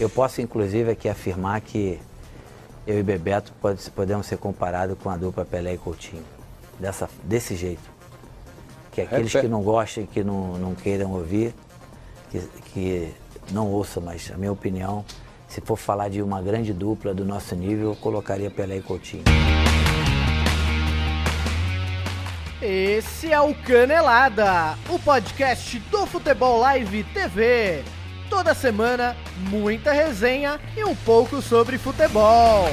Eu posso, inclusive, aqui afirmar que eu e Bebeto pode, podemos ser comparados com a dupla Pelé e Coutinho. Dessa, desse jeito. Que aqueles que não gostem, que não, não queiram ouvir, que, que não ouçam, mas a minha opinião, se for falar de uma grande dupla do nosso nível, eu colocaria Pelé e Coutinho. Esse é o Canelada, o podcast do Futebol Live TV. Toda semana, muita resenha e um pouco sobre futebol.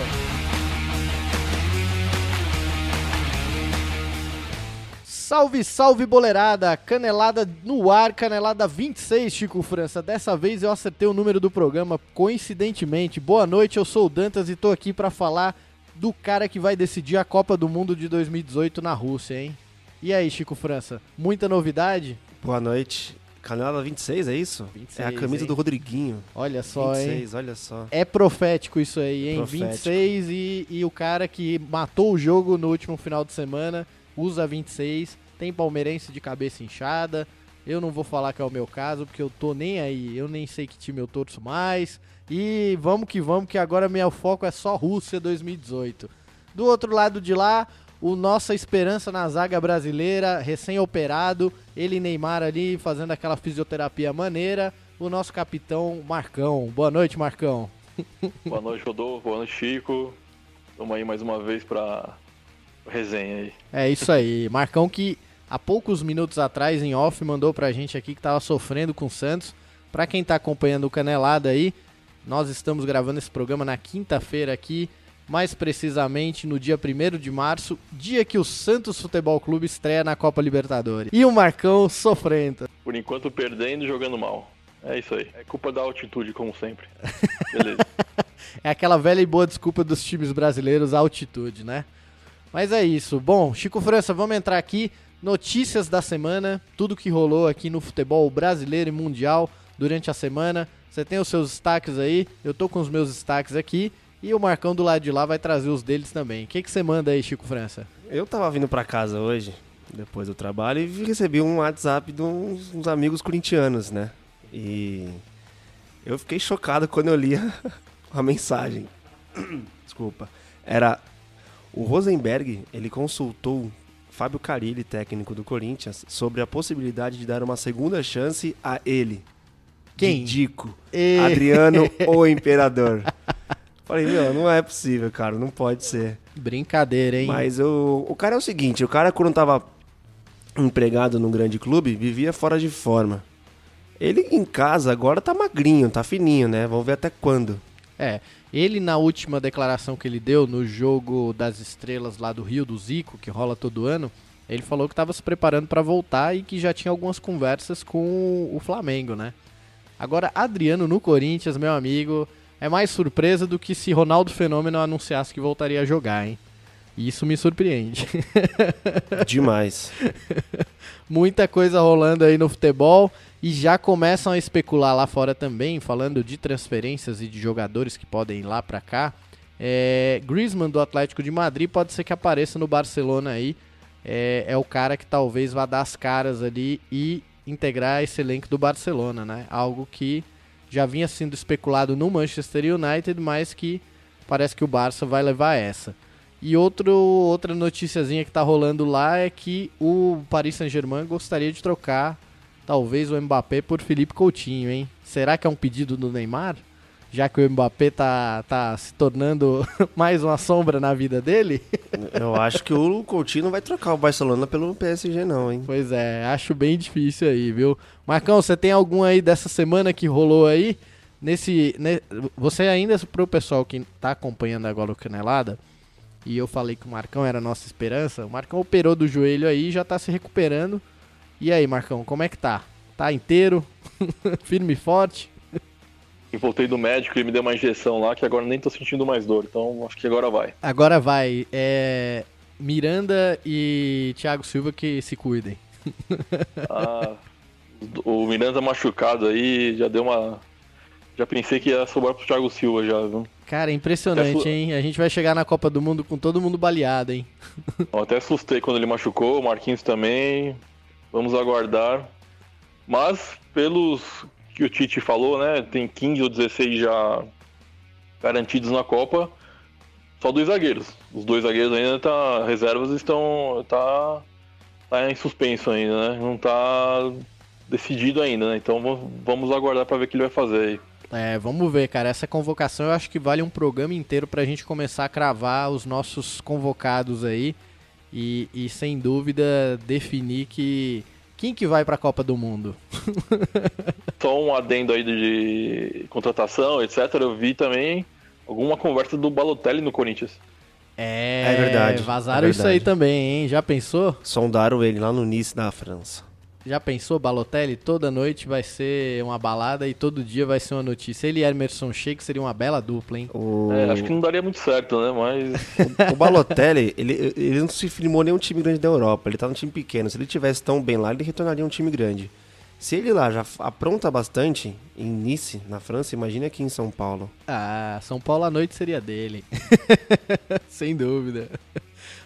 Salve, salve boleirada! Canelada no ar, canelada 26, Chico França. Dessa vez eu acertei o número do programa, coincidentemente. Boa noite, eu sou o Dantas e tô aqui para falar do cara que vai decidir a Copa do Mundo de 2018 na Rússia, hein? E aí, Chico França, muita novidade? Boa noite. Canela 26, é isso? 26, é a camisa hein? do Rodriguinho. Olha só, 26, hein? olha só. É profético isso aí, hein? Profético. 26 e, e o cara que matou o jogo no último final de semana usa 26. Tem palmeirense de cabeça inchada. Eu não vou falar que é o meu caso, porque eu tô nem aí. Eu nem sei que time eu torço mais. E vamos que vamos, que agora meu foco é só Rússia 2018. Do outro lado de lá, o nossa esperança na zaga brasileira, recém-operado, ele e Neymar ali fazendo aquela fisioterapia maneira, o nosso capitão Marcão. Boa noite, Marcão. Boa noite, Rodolfo. Boa noite, Chico. Vamos aí mais uma vez para resenha aí. É isso aí. Marcão que há poucos minutos atrás, em off, mandou pra gente aqui que tava sofrendo com o Santos. Pra quem tá acompanhando o Canelada aí, nós estamos gravando esse programa na quinta-feira aqui, mais precisamente no dia 1 de março, dia que o Santos Futebol Clube estreia na Copa Libertadores. E o Marcão sofrendo. Por enquanto perdendo e jogando mal. É isso aí. É culpa da altitude, como sempre. Beleza. é aquela velha e boa desculpa dos times brasileiros, a altitude, né? Mas é isso. Bom, Chico França, vamos entrar aqui. Notícias da semana, tudo que rolou aqui no futebol brasileiro e mundial durante a semana. Você tem os seus destaques aí, eu tô com os meus destaques aqui. E o Marcão do lado de lá vai trazer os deles também. O que, que você manda aí, Chico França? Eu tava vindo para casa hoje, depois do trabalho, e recebi um WhatsApp de uns, uns amigos corintianos, né? E eu fiquei chocado quando eu li a mensagem. Desculpa. Era o Rosenberg, ele consultou Fábio Carilli, técnico do Corinthians, sobre a possibilidade de dar uma segunda chance a ele. Quem? Dico. E... Adriano, o Imperador. Falei, meu, não é possível, cara, não pode ser. Brincadeira, hein? Mas o, o cara é o seguinte, o cara quando tava empregado num grande clube, vivia fora de forma. Ele em casa agora tá magrinho, tá fininho, né? Vamos ver até quando. É, ele na última declaração que ele deu no jogo das estrelas lá do Rio do Zico, que rola todo ano, ele falou que estava se preparando para voltar e que já tinha algumas conversas com o Flamengo, né? Agora, Adriano no Corinthians, meu amigo, é mais surpresa do que se Ronaldo Fenômeno anunciasse que voltaria a jogar, hein? Isso me surpreende. Demais. Muita coisa rolando aí no futebol e já começam a especular lá fora também, falando de transferências e de jogadores que podem ir lá para cá. É, Griezmann do Atlético de Madrid pode ser que apareça no Barcelona aí. É, é o cara que talvez vá dar as caras ali e integrar esse elenco do Barcelona, né? Algo que já vinha sendo especulado no Manchester United, mas que parece que o Barça vai levar essa. E outro, outra noticiazinha que está rolando lá é que o Paris Saint-Germain gostaria de trocar talvez o Mbappé por Felipe Coutinho, hein? Será que é um pedido do Neymar? Já que o Mbappé tá, tá se tornando mais uma sombra na vida dele? Eu acho que o Coutinho não vai trocar o Barcelona pelo PSG não, hein? Pois é, acho bem difícil aí, viu? Marcão, você tem algum aí dessa semana que rolou aí? Nesse, ne, você ainda, pro pessoal que tá acompanhando agora o Canelada, e eu falei que o Marcão era a nossa esperança, o Marcão operou do joelho aí já tá se recuperando. E aí, Marcão, como é que tá? Tá inteiro? Firme e forte? Eu voltei do médico e me deu uma injeção lá que agora nem tô sentindo mais dor, então acho que agora vai. Agora vai. É... Miranda e Thiago Silva que se cuidem. ah, o Miranda machucado aí já deu uma. Já pensei que ia sobrar pro Thiago Silva já, viu? Cara, impressionante, hein? A gente vai chegar na Copa do Mundo com todo mundo baleado, hein? Eu até assustei quando ele machucou, o Marquinhos também. Vamos aguardar. Mas, pelos que o Tite falou, né? Tem 15 ou 16 já garantidos na Copa. Só dois zagueiros. Os dois zagueiros ainda tá. Reservas estão. tá. tá em suspenso ainda, né? Não tá decidido ainda, né? Então vamos aguardar para ver o que ele vai fazer aí. É, vamos ver, cara. Essa convocação eu acho que vale um programa inteiro pra gente começar a cravar os nossos convocados aí. E, e sem dúvida definir que. Quem que vai pra Copa do Mundo? Só um adendo aí de contratação, etc. Eu vi também alguma conversa do Balotelli no Corinthians. É, é verdade. Vazaram é verdade. isso aí também, hein? Já pensou? Sondaram ele lá no Nice da França. Já pensou, Balotelli? Toda noite vai ser uma balada e todo dia vai ser uma notícia. Ele e Emerson Sheik seria uma bela dupla, hein? O... É, acho que não daria muito certo, né? Mas. o, o Balotelli, ele, ele não se firmou nenhum time grande da Europa. Ele tá num time pequeno. Se ele tivesse tão bem lá, ele retornaria um time grande. Se ele lá já apronta bastante em Nice, na França, imagine aqui em São Paulo. Ah, São Paulo à noite seria dele. Sem dúvida.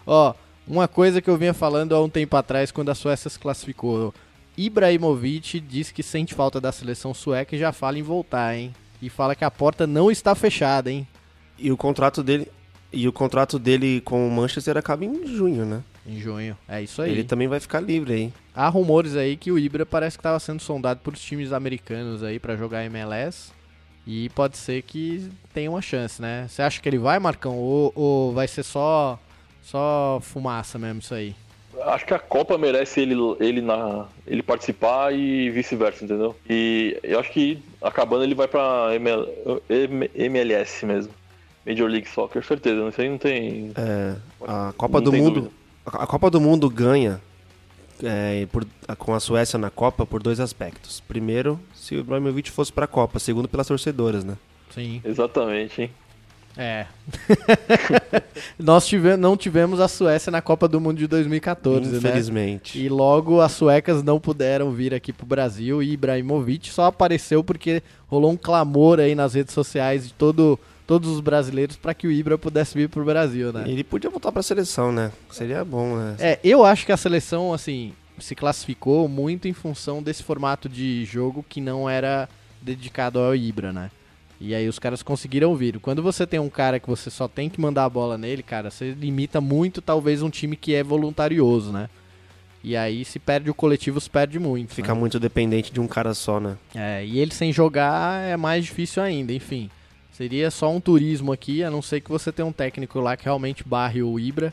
Ó, uma coisa que eu vinha falando há um tempo atrás, quando a Suécia se classificou. Ibrahimovic diz que sente falta da seleção sueca e já fala em voltar, hein? E fala que a porta não está fechada, hein? E o contrato dele, e o contrato dele com o Manchester acaba em junho, né? Em junho, é isso aí. Ele também vai ficar livre aí. Há rumores aí que o Ibra parece que estava sendo sondado por times americanos aí para jogar MLS. E pode ser que tenha uma chance, né? Você acha que ele vai, Marcão? Ou, ou vai ser só, só fumaça mesmo isso aí? Acho que a Copa merece ele, ele, na, ele participar e vice-versa, entendeu? E eu acho que acabando ele vai pra ML, MLS mesmo. Major League Soccer, certeza. Isso aí não tem. É, a Copa do Mundo. Dúvida. A Copa do Mundo ganha é, por, com a Suécia na Copa por dois aspectos. Primeiro, se o Ibrahimovic fosse pra Copa. Segundo, pelas torcedoras, né? Sim. Exatamente, hein? É. Nós tive, não tivemos a Suécia na Copa do Mundo de 2014, né? Infelizmente. Né? E logo as suecas não puderam vir aqui pro Brasil e Ibrahimovic só apareceu porque rolou um clamor aí nas redes sociais de todo, todos os brasileiros para que o Ibra pudesse vir pro Brasil, né? Ele podia voltar pra seleção, né? Seria bom, né? É, eu acho que a seleção, assim, se classificou muito em função desse formato de jogo que não era dedicado ao Ibra, né? E aí os caras conseguiram vir. Quando você tem um cara que você só tem que mandar a bola nele, cara, você limita muito talvez um time que é voluntarioso, né? E aí se perde o coletivo, se perde muito. Fica né? muito dependente de um cara só, né? É, e ele sem jogar é mais difícil ainda, enfim. Seria só um turismo aqui, a não ser que você tenha um técnico lá que realmente barre o Ibra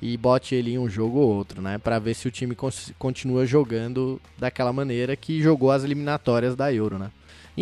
e bote ele em um jogo ou outro, né? Para ver se o time continua jogando daquela maneira que jogou as eliminatórias da Euro, né?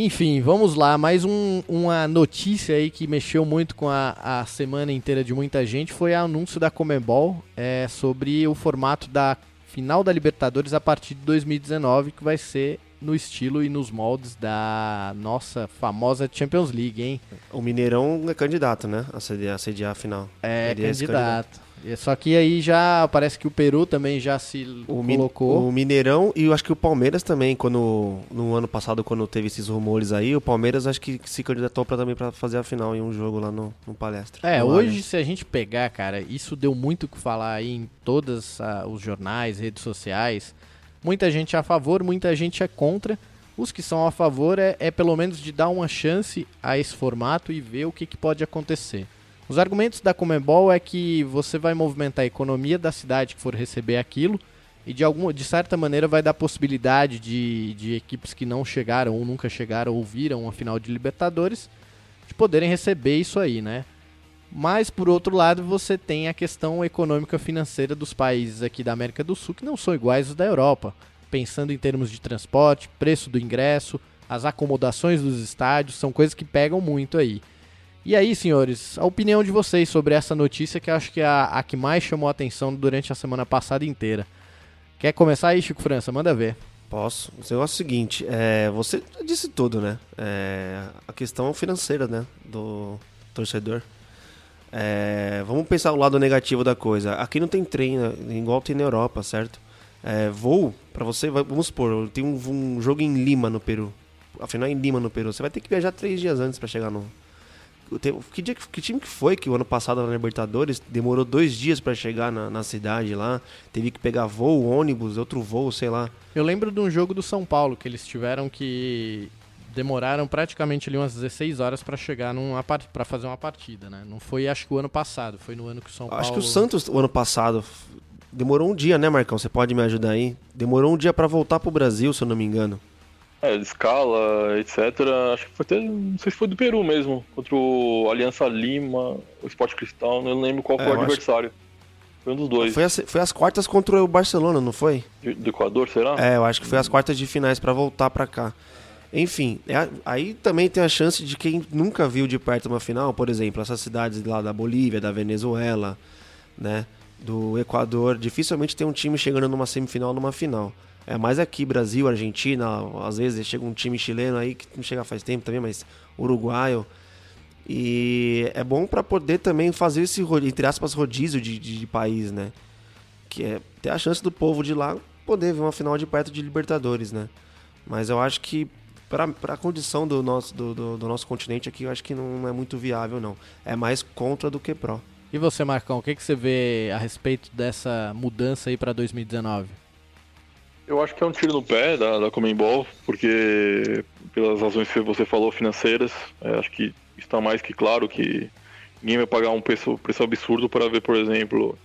Enfim, vamos lá. Mais um, uma notícia aí que mexeu muito com a, a semana inteira de muita gente foi o anúncio da Comembol é, sobre o formato da final da Libertadores a partir de 2019, que vai ser no estilo e nos moldes da nossa famosa Champions League, hein? O Mineirão é candidato, né? A sediar, a, sediar a final. É, Ele candidato. É candidato. É, só que aí já parece que o Peru também já se o colocou. o Mineirão e eu acho que o Palmeiras também, quando no ano passado, quando teve esses rumores aí, o Palmeiras acho que se candidatou pra, também para fazer a final em um jogo lá no, no palestra. É, hoje se a gente pegar, cara, isso deu muito o que falar aí em todos os jornais, redes sociais. Muita gente é a favor, muita gente é contra. Os que são a favor é, é pelo menos de dar uma chance a esse formato e ver o que, que pode acontecer. Os argumentos da Comebol é que você vai movimentar a economia da cidade que for receber aquilo e de alguma de certa maneira vai dar possibilidade de, de equipes que não chegaram ou nunca chegaram ou viram a final de Libertadores de poderem receber isso aí, né? Mas por outro lado, você tem a questão econômica financeira dos países aqui da América do Sul que não são iguais os da Europa, pensando em termos de transporte, preço do ingresso, as acomodações dos estádios, são coisas que pegam muito aí. E aí, senhores, a opinião de vocês sobre essa notícia que eu acho que é a, a que mais chamou a atenção durante a semana passada inteira. Quer começar aí, Chico França? Manda ver. Posso. Negócio é o seguinte, é, você disse tudo, né? É, a questão financeira, né? Do torcedor. É, vamos pensar o lado negativo da coisa. Aqui não tem trem, né? igual tem na Europa, certo? É, voo, para você, vamos supor, tem um, um, jogo em Lima, no Peru. Afinal, é em Lima, no Peru. Você vai ter que viajar três dias antes para chegar no, que, dia, que time que foi que o ano passado na Libertadores demorou dois dias para chegar na, na, cidade lá? Teve que pegar voo, ônibus, outro voo, sei lá. Eu lembro de um jogo do São Paulo que eles tiveram que demoraram praticamente ali umas 16 horas para chegar para fazer uma partida, né? Não foi acho que o ano passado, foi no ano que o São Paulo Acho que o Santos o ano passado demorou um dia, né, Marcão? Você pode me ajudar aí? Demorou um dia para voltar pro Brasil, se eu não me engano. É, escala, etc. Acho que foi até. Não sei se foi do Peru mesmo. Contra o Aliança Lima, o Sport Cristal, não lembro qual É, foi o adversário. Foi um dos dois. Foi as, foi as quartas contra o Barcelona, não foi? De- Do Equador, será? É, eu acho que foi as quartas de finais para voltar para cá. Enfim, é aí também tem a chance de quem nunca viu de perto uma final, por exemplo, essas cidades lá da Bolívia, da Venezuela, né, do Equador, dificilmente tem um time chegando numa semifinal, numa final. É mais aqui, Brasil, Argentina, às vezes chega um time chileno aí que não chega faz tempo também, mas uruguaio. E é bom para poder também fazer esse, entre aspas, rodízio de, de, de país, né? Que é ter a chance do povo de lá poder ver uma final de perto de Libertadores, né? Mas eu acho que para a condição do nosso, do, do, do nosso continente aqui, eu acho que não é muito viável, não. É mais contra do que pró. E você, Marcão, o que, que você vê a respeito dessa mudança aí para 2019? Eu acho que é um tiro no pé da, da Comembol, porque pelas razões que você falou financeiras, é, acho que está mais que claro que ninguém vai pagar um preço, preço absurdo para ver, por exemplo,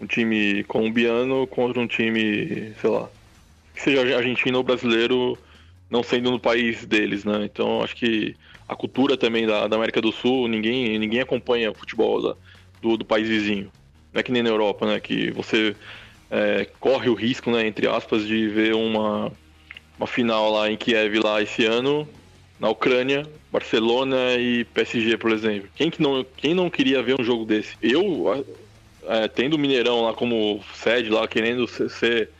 um time colombiano contra um time, sei lá, que seja argentino ou brasileiro, não sendo no país deles, né? Então acho que a cultura também da, da América do Sul, ninguém, ninguém acompanha o futebol da- do, do país vizinho. Não é que nem na Europa, né? Que você é, corre o risco, né, entre aspas, de ver uma, uma final lá em Kiev lá esse ano, na Ucrânia, Barcelona e PSG, por exemplo. Quem, que não, quem não queria ver um jogo desse? Eu, é, tendo o Mineirão lá como sede, lá querendo ser, ser,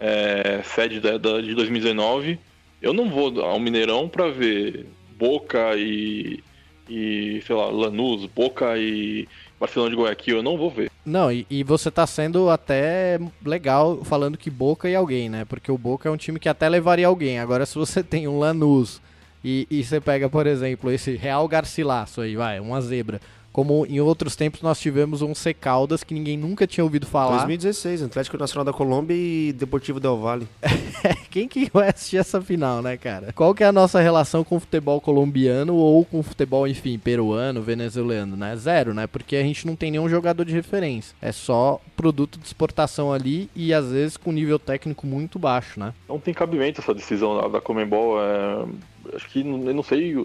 é, sede da, da- de 2019, eu não vou ao Mineirão para ver Boca e, e, sei lá, Lanús, Boca e Barcelona de Guayaquil, eu não vou ver. Não, e, e você tá sendo até legal falando que Boca e alguém, né? Porque o Boca é um time que até levaria alguém. Agora, se você tem um Lanús e, e você pega, por exemplo, esse Real Garcilasso aí, vai, uma zebra. Como em outros tempos nós tivemos um C Caldas que ninguém nunca tinha ouvido falar. 2016, Atlético Nacional da Colômbia e Deportivo Del Valle. Quem que vai assistir essa final, né, cara? Qual que é a nossa relação com o futebol colombiano ou com o futebol, enfim, peruano, venezuelano, né? Zero, né? Porque a gente não tem nenhum jogador de referência. É só produto de exportação ali e às vezes com nível técnico muito baixo, né? não tem cabimento essa decisão da, Comembol. é, acho que não- eu não sei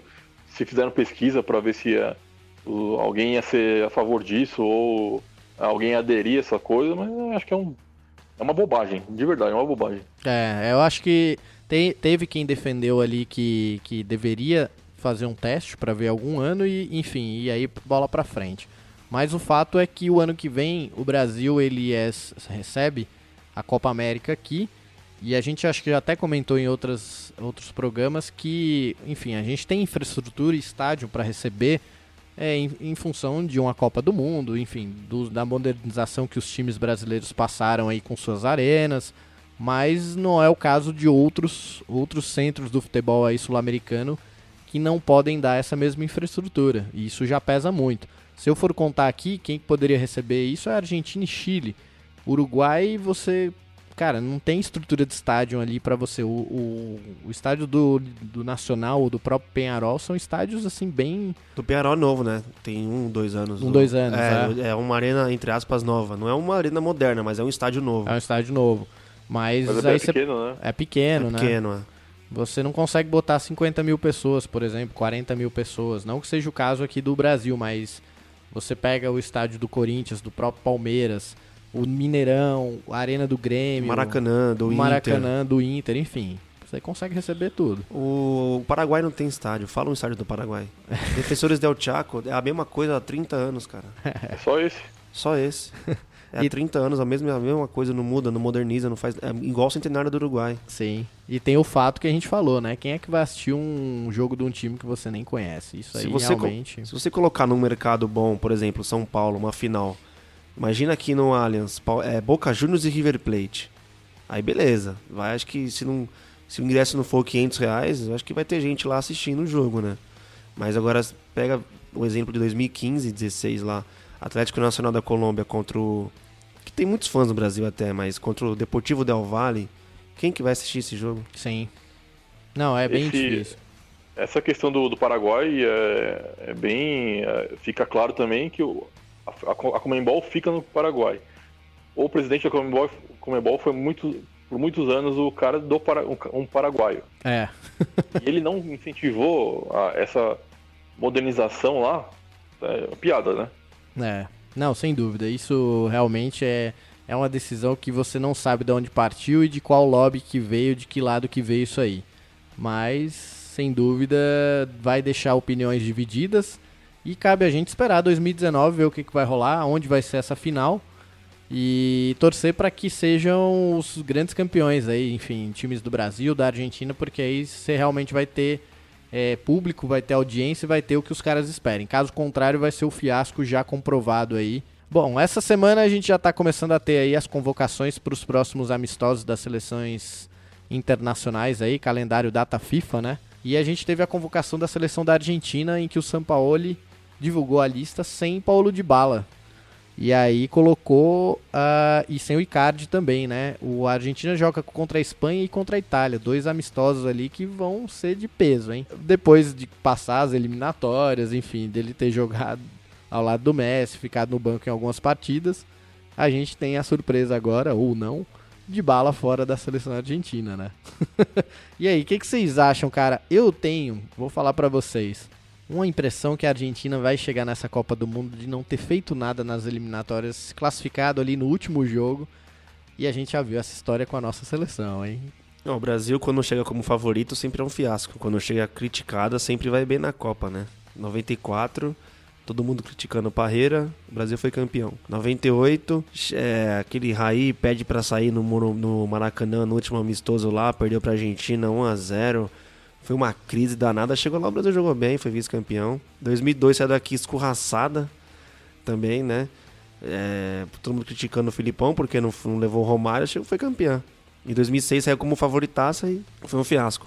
se fizeram pesquisa para ver se é, alguém ia ser a favor disso ou alguém aderir a essa coisa, mas acho que é, um, é uma bobagem, de verdade, é uma bobagem. É, eu acho que te- teve quem defendeu ali que, que deveria fazer um teste pra ver algum ano e, enfim, e aí bola pra frente. Mas o fato é que o ano que vem o Brasil ele é- recebe a Copa América aqui e a gente acho que já até comentou em outras, outros programas que, enfim, a gente tem infraestrutura e estádio para receber é, em, em função de uma Copa do Mundo, enfim, do- da modernização que os times brasileiros passaram aí com suas arenas, mas não é o caso de outros, outros centros do futebol aí sul-americano que não podem dar essa mesma infraestrutura, e isso já pesa muito. Se eu for contar aqui, quem poderia receber isso é Argentina e Chile. Uruguai, você, cara, não tem estrutura de estádio ali pra você. O, o, o estádio do, do Nacional ou do próprio Penharol são estádios assim bem Do Penharol novo, né? Tem um, dois anos. Um, dois anos, É, é uma arena, entre aspas, nova. Não é uma arena moderna, mas é um estádio novo. é um estádio novo. Mas, Mas é pequeno, né? é pequeno, É né? pequeno, é. Você não consegue botar 50 mil pessoas, por exemplo, 40 mil pessoas. Não que seja o caso aqui do Brasil, mas você pega o estádio do Corinthians, do próprio Palmeiras, o Mineirão, a Arena do Grêmio, Maracanã, do o Inter. Maracanã do Inter, enfim. Você consegue receber tudo. O Paraguai não tem estádio. Fala um estádio do Paraguai. Defensores del Chaco é a mesma coisa há 30 anos, cara. É só esse. Só esse. É há E- 30 anos, a mesma, a mesma coisa, não muda, não moderniza, não faz. É igual o centenário do Uruguai. Sim. E tem o fato que a gente falou, né? Quem é que vai assistir um jogo de um time que você nem conhece? Isso Se aí você co- realmente. Se você colocar num mercado bom, por exemplo, São Paulo, uma final. Imagina aqui no Allianz, é, Boca Juniors e River Plate. Aí beleza. Vai, acho que se, não, se o ingresso não for 500 reais, acho que vai ter gente lá assistindo o jogo, né? Mas agora pega o exemplo de 2015, 16 lá. Atlético Nacional da Colômbia contra o. Que tem muitos fãs no Brasil até, mas contra o Deportivo Del Valle. Quem que vai assistir esse jogo? Sim. Não, é bem Esse- difícil. essa questão do, do Paraguai é, é bem. É, fica claro também que o, a, a Comembol fica no Paraguai. O presidente da Comembol, Comembol foi muito, por muitos anos o cara do um, um paraguaio. É. e ele não incentivou a, essa modernização lá. É piada, né? É. Não, sem dúvida. Isso realmente é, é uma decisão que você não sabe de onde partiu e de qual lobby que veio, de que lado que veio isso aí. Mas, sem dúvida, vai deixar opiniões divididas. E cabe a gente esperar 2019, ver o que, que vai rolar, onde vai ser essa final. E torcer para que sejam os grandes campeões aí, enfim, times do Brasil, da Argentina, porque aí você realmente vai ter é, público, vai ter audiência e vai ter o que os caras esperem. Caso contrário, vai ser o fiasco já comprovado aí. Bom, essa semana a gente já está começando a ter aí as convocações para os próximos amistosos das seleções internacionais aí, calendário data FIFA, né? E a gente teve a convocação da seleção da Argentina em que o Sampaoli divulgou a lista sem Paulo de Bala. E aí colocou uh, e sem o Icardi também, né? O Argentina joga contra a Espanha e contra a Itália, dois amistosos ali que vão ser de peso, hein? Depois de passar as eliminatórias, enfim, dele ter jogado ao lado do Messi, ficado no banco em algumas partidas, a gente tem a surpresa agora ou não de bala fora da seleção argentina, né? e aí, o que, que vocês acham, cara? Eu tenho, vou falar para vocês uma impressão que a Argentina vai chegar nessa Copa do Mundo de não ter feito nada nas eliminatórias, classificado ali no último jogo. E a gente já viu essa história com a nossa seleção, hein? Não, o Brasil, quando chega como favorito, sempre é um fiasco. Quando chega criticada, sempre vai bem na Copa, né? 94, todo mundo criticando o Parreira, o Brasil foi campeão. 98, é, aquele Raí pede para sair no, no Maracanã no último amistoso lá, perdeu pra Argentina 1 a 0 foi uma crise danada. Chegou lá, o Brasil jogou bem, foi vice-campeão. 2002 saiu daqui escorraçada também, né? É, todo mundo criticando o Filipão porque não, não levou o Romário, chegou foi campeão. Em 2006 saiu como favoritaça e foi um fiasco.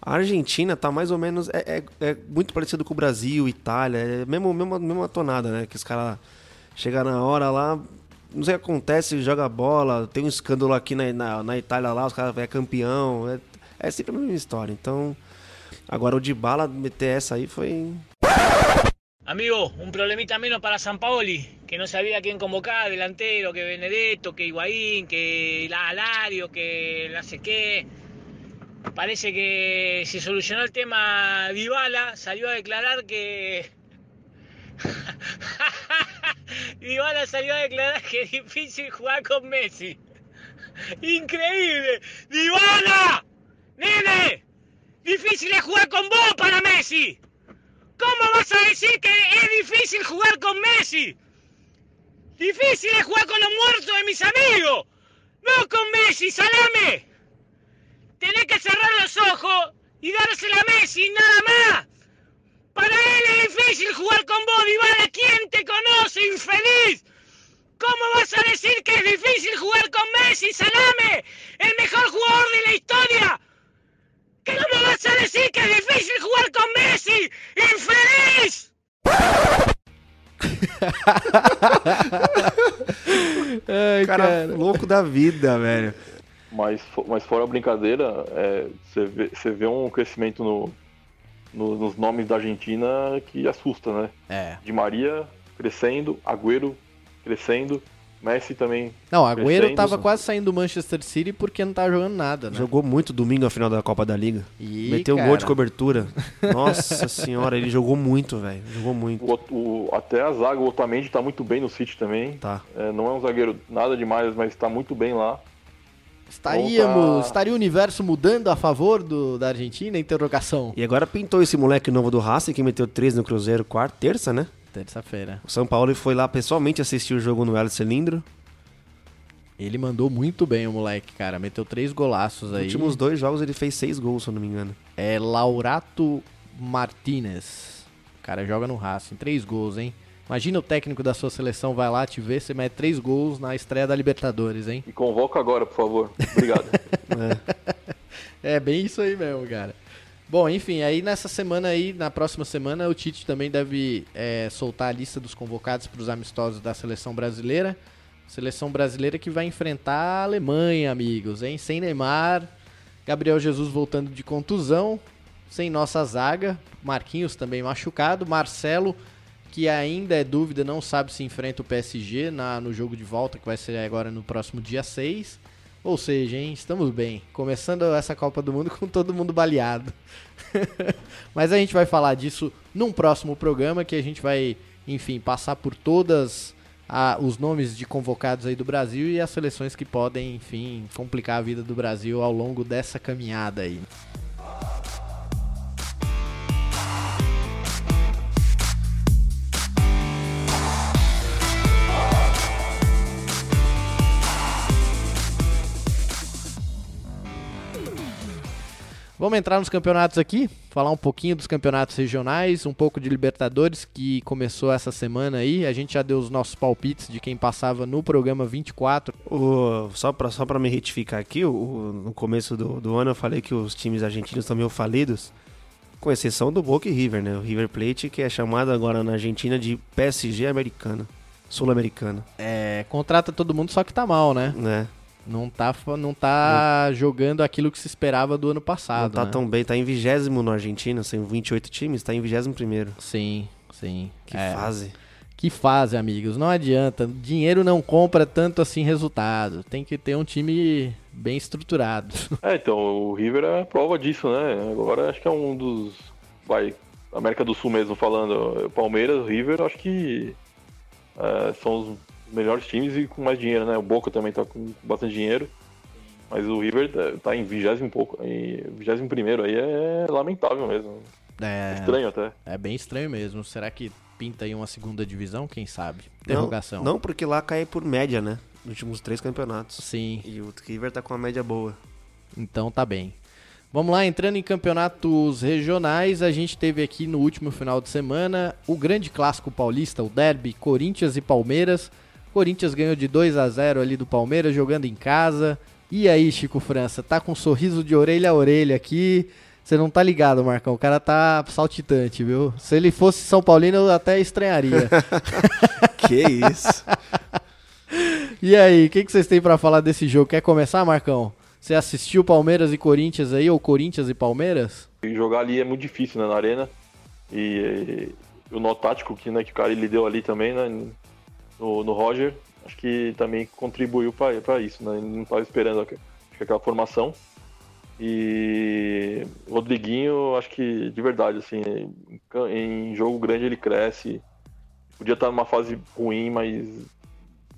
A Argentina tá mais ou menos. É, é, é muito parecido com o Brasil, Itália, é mesmo, mesmo, mesma tonada, né? Que os caras chegam na hora lá, não sei o que acontece, joga bola, tem um escândalo aqui na, na, na Itália lá, os caras é campeão. É, é sempre a mesma história. Então, Agora o Dybala meter essa aí foi... Amigo, un problemita menos para San Paoli, que no sabía quién convocar, delantero, que Benedetto, que Higuaín, que Alario, que no sé qué. Parece que se solucionó el tema Dybala, salió a declarar que... Dybala salió a declarar que es difícil jugar con Messi. Increíble. Dybala, nene, Difícil es jugar con vos para Messi. ¿Cómo vas a decir que es difícil jugar con Messi? Difícil es jugar con los muertos de mis amigos. No con Messi, salame. Tenés que cerrar los ojos y dársela a Messi, nada más. Para él es difícil jugar con vos, Dybala. ¿Quién te conoce, infeliz? ¿Cómo vas a decir que es difícil jugar con Messi, Salame? El mejor jugador de la historia. ¿Cómo vas a decir que es difícil jugar con Messi? ¡Infeliz! Ai, cara, cara, louco da vida, velho. Mas, mas fora a brincadeira, você é, vê, vê, um crescimento no, no, nos nomes da Argentina que assusta, né? É. De Maria crescendo, Agüero crescendo, Messi também. Não, Agüero tava quase saindo do Manchester City porque não tava jogando nada, né? Jogou muito domingo a final da Copa da Liga. Ih, Meteu cara. um gol de cobertura. Nossa senhora, ele jogou muito, velho. Jogou muito. O, o, até a zaga, o Otamendi tá muito bem no City também. Tá. É, não é um zagueiro nada demais, mas tá muito bem lá. Estaríamos, estaria o universo mudando a favor do, da Argentina? Interrogação. E agora pintou esse moleque novo do Racing que meteu três no Cruzeiro, quarta, terça, né? Terça-feira. O São Paulo foi lá pessoalmente assistir o jogo no Hélio Cilindro. Ele mandou muito bem o moleque, cara. Meteu três golaços aí. Nos últimos dois jogos ele fez seis gols, se eu não me engano. É Laurato Martinez. O cara joga no Racing. Três gols, hein? Imagina o técnico da sua seleção vai lá te ver, você mete três gols na estreia da Libertadores, hein? E convoca agora, por favor. Obrigado. é. é bem isso aí mesmo, cara. Bom, enfim, aí nessa semana aí, na próxima semana, o Tite também deve é, soltar a lista dos convocados para os amistosos da seleção brasileira. Seleção brasileira que vai enfrentar a Alemanha, amigos, hein? Sem Neymar, Gabriel Jesus voltando de contusão. sem nossa zaga. Marquinhos também machucado. Marcelo, que ainda é dúvida, não sabe se enfrenta o PSG na, no jogo de volta, que vai ser agora no próximo dia 6. Ou seja, hein, estamos bem. Começando essa Copa do Mundo com todo mundo baleado. Mas a gente vai falar disso num próximo programa que a gente vai, enfim, passar por todas a, os nomes de convocados aí do Brasil e as seleções que podem, enfim, complicar a vida do Brasil ao longo dessa caminhada aí. Vamos entrar nos campeonatos aqui, falar um pouquinho dos campeonatos regionais, um pouco de Libertadores, que começou essa semana aí. A gente já deu os nossos palpites de quem passava no programa 24. O, só para só me retificar aqui, o, no começo do, do ano eu falei que os times argentinos estão meio falidos, com exceção do Boca e River, né? O River Plate, que é chamado agora na Argentina de PSG americana, sul-americana. É, contrata todo mundo, só que tá mal, né? Né? Não tá, não tá não. jogando aquilo que se esperava do ano passado. Não tá né? tão bem. Tá em vigésimo na Argentina, são 28 times, tá em vigésimo primeiro. Sim, sim. Que é. fase. Que fase, amigos. Não adianta. Dinheiro não compra tanto assim resultado. Tem que ter um time bem estruturado. É, então, o River é prova disso, né? Agora acho que é um dos. Vai, América do Sul mesmo falando. Palmeiras, River, acho que é, são os melhores times e com mais dinheiro, né? O Boca também tá com bastante dinheiro. Mas o River tá em vigésimo pouco, em vigésimo primeiro aí é lamentável mesmo. É, é, estranho até. É bem estranho mesmo. Será que pinta aí uma segunda divisão? Quem sabe? Interrogação. Não, não porque lá cai por média, né? Nos últimos três campeonatos. Sim. E o River tá com uma média boa. Então tá bem. Vamos lá, entrando em campeonatos regionais, a gente teve aqui no último final de semana o grande clássico paulista, o derby Corinthians e Palmeiras. Corinthians ganhou de 2 a 0 ali do Palmeiras, jogando em casa. E aí, Chico França, tá com um sorriso de orelha a orelha aqui. Você não tá ligado, Marcão. O cara tá saltitante, viu? Se ele fosse São Paulino, eu até estranharia. que isso? e aí, o que, que vocês têm para falar desse jogo? Quer começar, Marcão? Você assistiu Palmeiras e Corinthians aí, ou Corinthians e Palmeiras? Jogar ali é muito difícil, né, na arena. E, e o nó tático que, né, que o cara ele deu ali também, né? No, no Roger, acho que também contribuiu para isso, né? Ele não estava esperando aquela formação. E o Rodriguinho, acho que de verdade, assim, em jogo grande ele cresce. Podia estar numa fase ruim, mas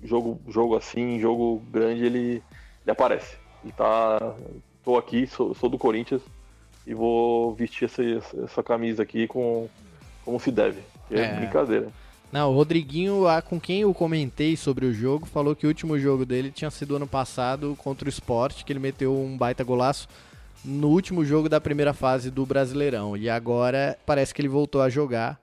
jogo, jogo assim, jogo grande, ele, ele aparece. Ele tá. Tô aqui, sou, sou do Corinthians e vou vestir essa, essa camisa aqui com, como se deve. É, é brincadeira. Não, o Rodriguinho, com quem eu comentei sobre o jogo, falou que o último jogo dele tinha sido ano passado contra o Sport, que ele meteu um baita golaço no último jogo da primeira fase do Brasileirão. E agora parece que ele voltou a jogar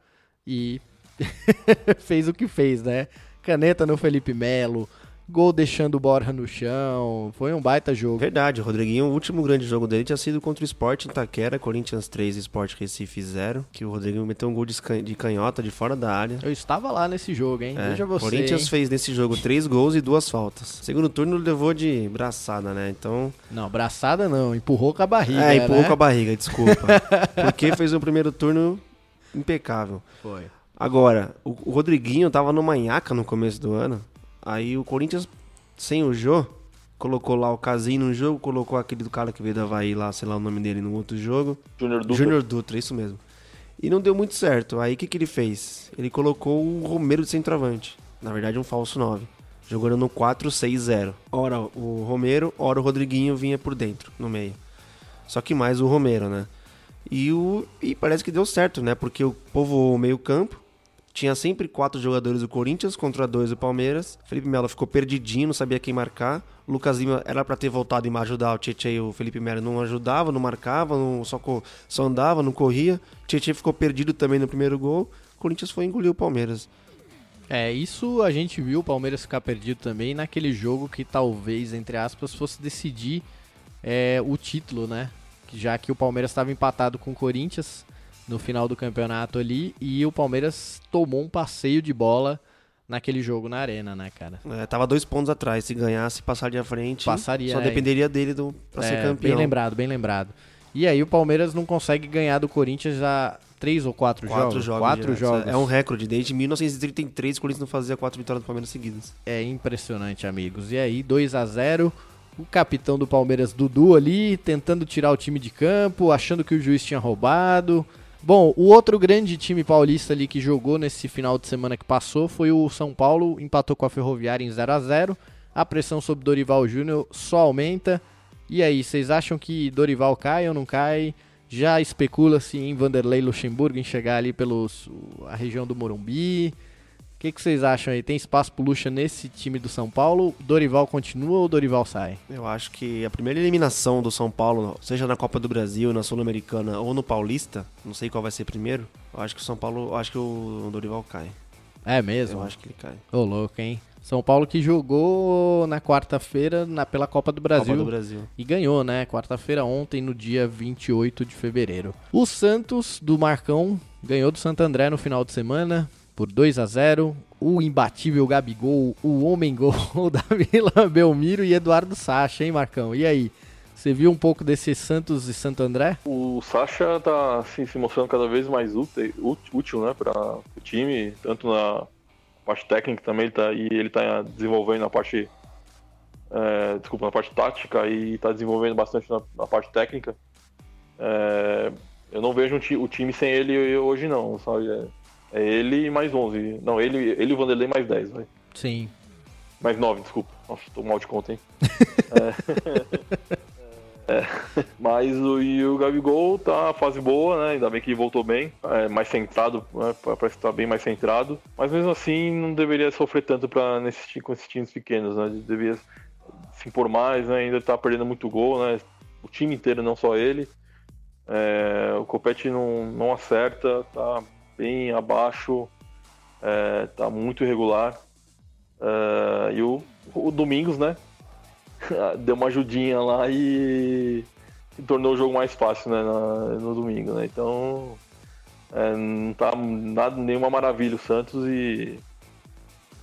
e fez o que fez, né? Caneta no Felipe Melo, Gol deixando o Borja no chão. Foi um baita jogo. Verdade, Rodriguinho, o último grande jogo dele tinha sido contra o Sport em Taquera, Corinthians 3 e Sport Recife 0. Que o Rodriguinho meteu um gol de canhota de fora da área. Eu estava lá nesse jogo, hein? É, Veja você. Corinthians hein? fez nesse jogo três gols e duas faltas. Segundo turno levou de braçada, né? Então. Não, braçada não, empurrou com a barriga. É, empurrou né? com a barriga, desculpa. Porque fez um primeiro turno impecável. Foi. Agora, o Rodriguinho tava no manhaca no começo do ano. Aí o Corinthians, sem o Jô, colocou lá o Casim no jogo, colocou aquele do cara que veio da Havaí lá, sei lá o nome dele, no outro jogo. Júnior Dutra. Júnior Dutra, isso mesmo. E não deu muito certo. Aí o que, que ele fez? Ele colocou o Romero de centroavante. Na verdade, um falso 9. Jogando no 4-6-0. Ora o Romero, ora o Rodriguinho vinha por dentro, no meio. Só que mais o Romero, né? E, o, e parece que deu certo, né? Porque o povo meio campo, tinha sempre quatro jogadores do Corinthians contra dois do Palmeiras. Felipe Melo ficou perdidinho, não sabia quem marcar. Lucas Lima era para ter voltado e ajudar. O Tietchan e o Felipe Melo não ajudava, não marcava, não, só, só andava, não corria. Tietchan ficou perdido também no primeiro gol. O Corinthians foi engolir o Palmeiras. É, isso a gente viu o Palmeiras ficar perdido também naquele jogo que talvez, entre aspas, fosse decidir é, o título, né? Já que o Palmeiras estava empatado com o Corinthians no final do campeonato ali e o Palmeiras tomou um passeio de bola naquele jogo na arena, né, cara? É, tava dois pontos atrás. Se ganhasse, passaria à frente. Passaria. Só é, dependeria dele do, pra é, ser campeão. Bem lembrado, bem lembrado. E aí o Palmeiras não consegue ganhar do Corinthians já três ou quatro, Quatro jogos? jogos. Quatro diretos. jogos. É um recorde. Desde 1933 o Corinthians não fazia quatro vitórias do Palmeiras seguidas. É impressionante, amigos. E aí, 2 a 0 o capitão do Palmeiras, Dudu, ali, tentando tirar o time de campo, achando que o juiz tinha roubado. Bom, o outro grande time paulista ali que jogou nesse final de semana que passou foi o São Paulo, empatou com a Ferroviária em 0 a 0 A pressão sobre Dorival Júnior só aumenta. E aí, vocês acham que Dorival cai ou não cai? Já especula-se em Vanderlei Luxemburgo em chegar ali pelos a região do Morumbi. O que, que vocês acham aí? Tem espaço pro Lucha nesse time do São Paulo? Dorival continua ou Dorival sai? Eu acho que a primeira eliminação do São Paulo, seja na Copa do Brasil, na Sul-Americana ou no Paulista, não sei qual vai ser primeiro, eu acho que o São Paulo, eu acho que o Dorival cai. É mesmo? Eu acho que ele cai. Ô, louco, hein? São Paulo que jogou na quarta-feira na- pela Copa do Brasil. Copa do Brasil. E ganhou, né? Quarta-feira ontem, no dia 28 de fevereiro. O Santos, do Marcão, ganhou do Santo André no final de semana por 2 a 0 O imbatível Gabigol, o homem gol da Vila Belmiro e Eduardo Sacha, hein, Marcão? E aí? Você viu um pouco desse Santos e Santo André? O Sacha tá assim, se mostrando cada vez mais útil, útil né, para o time, tanto na parte técnica também, ele tá, e ele tá desenvolvendo na parte. é, desculpa, na parte tática e tá desenvolvendo bastante na, na parte técnica. É, eu não vejo o time sem ele hoje, não, sabe? É, é ele e mais 11. Não, ele, ele e o Vanderlei mais 10, vai. Sim. Mais 9, desculpa. Nossa, tô mal de conta, hein? É. É, Mas o, e o Gabigol tá na fase boa, né? Ainda bem que ele voltou bem. É, mais centrado, né? Parece que tá bem mais centrado. Mas mesmo assim, não deveria sofrer tanto pra, nesse, com esses times pequenos, né? Deveria se impor mais, né? Ainda tá perdendo muito gol, né? O time inteiro, não só ele. É, o Copete não, não acerta, tá bem abaixo, é, tá muito irregular. É, e o, o Domingos, né? Deu uma ajudinha lá e, e tornou o jogo mais fácil né, na- no domingo, né? Então é, não tá nada, nenhuma maravilha o Santos e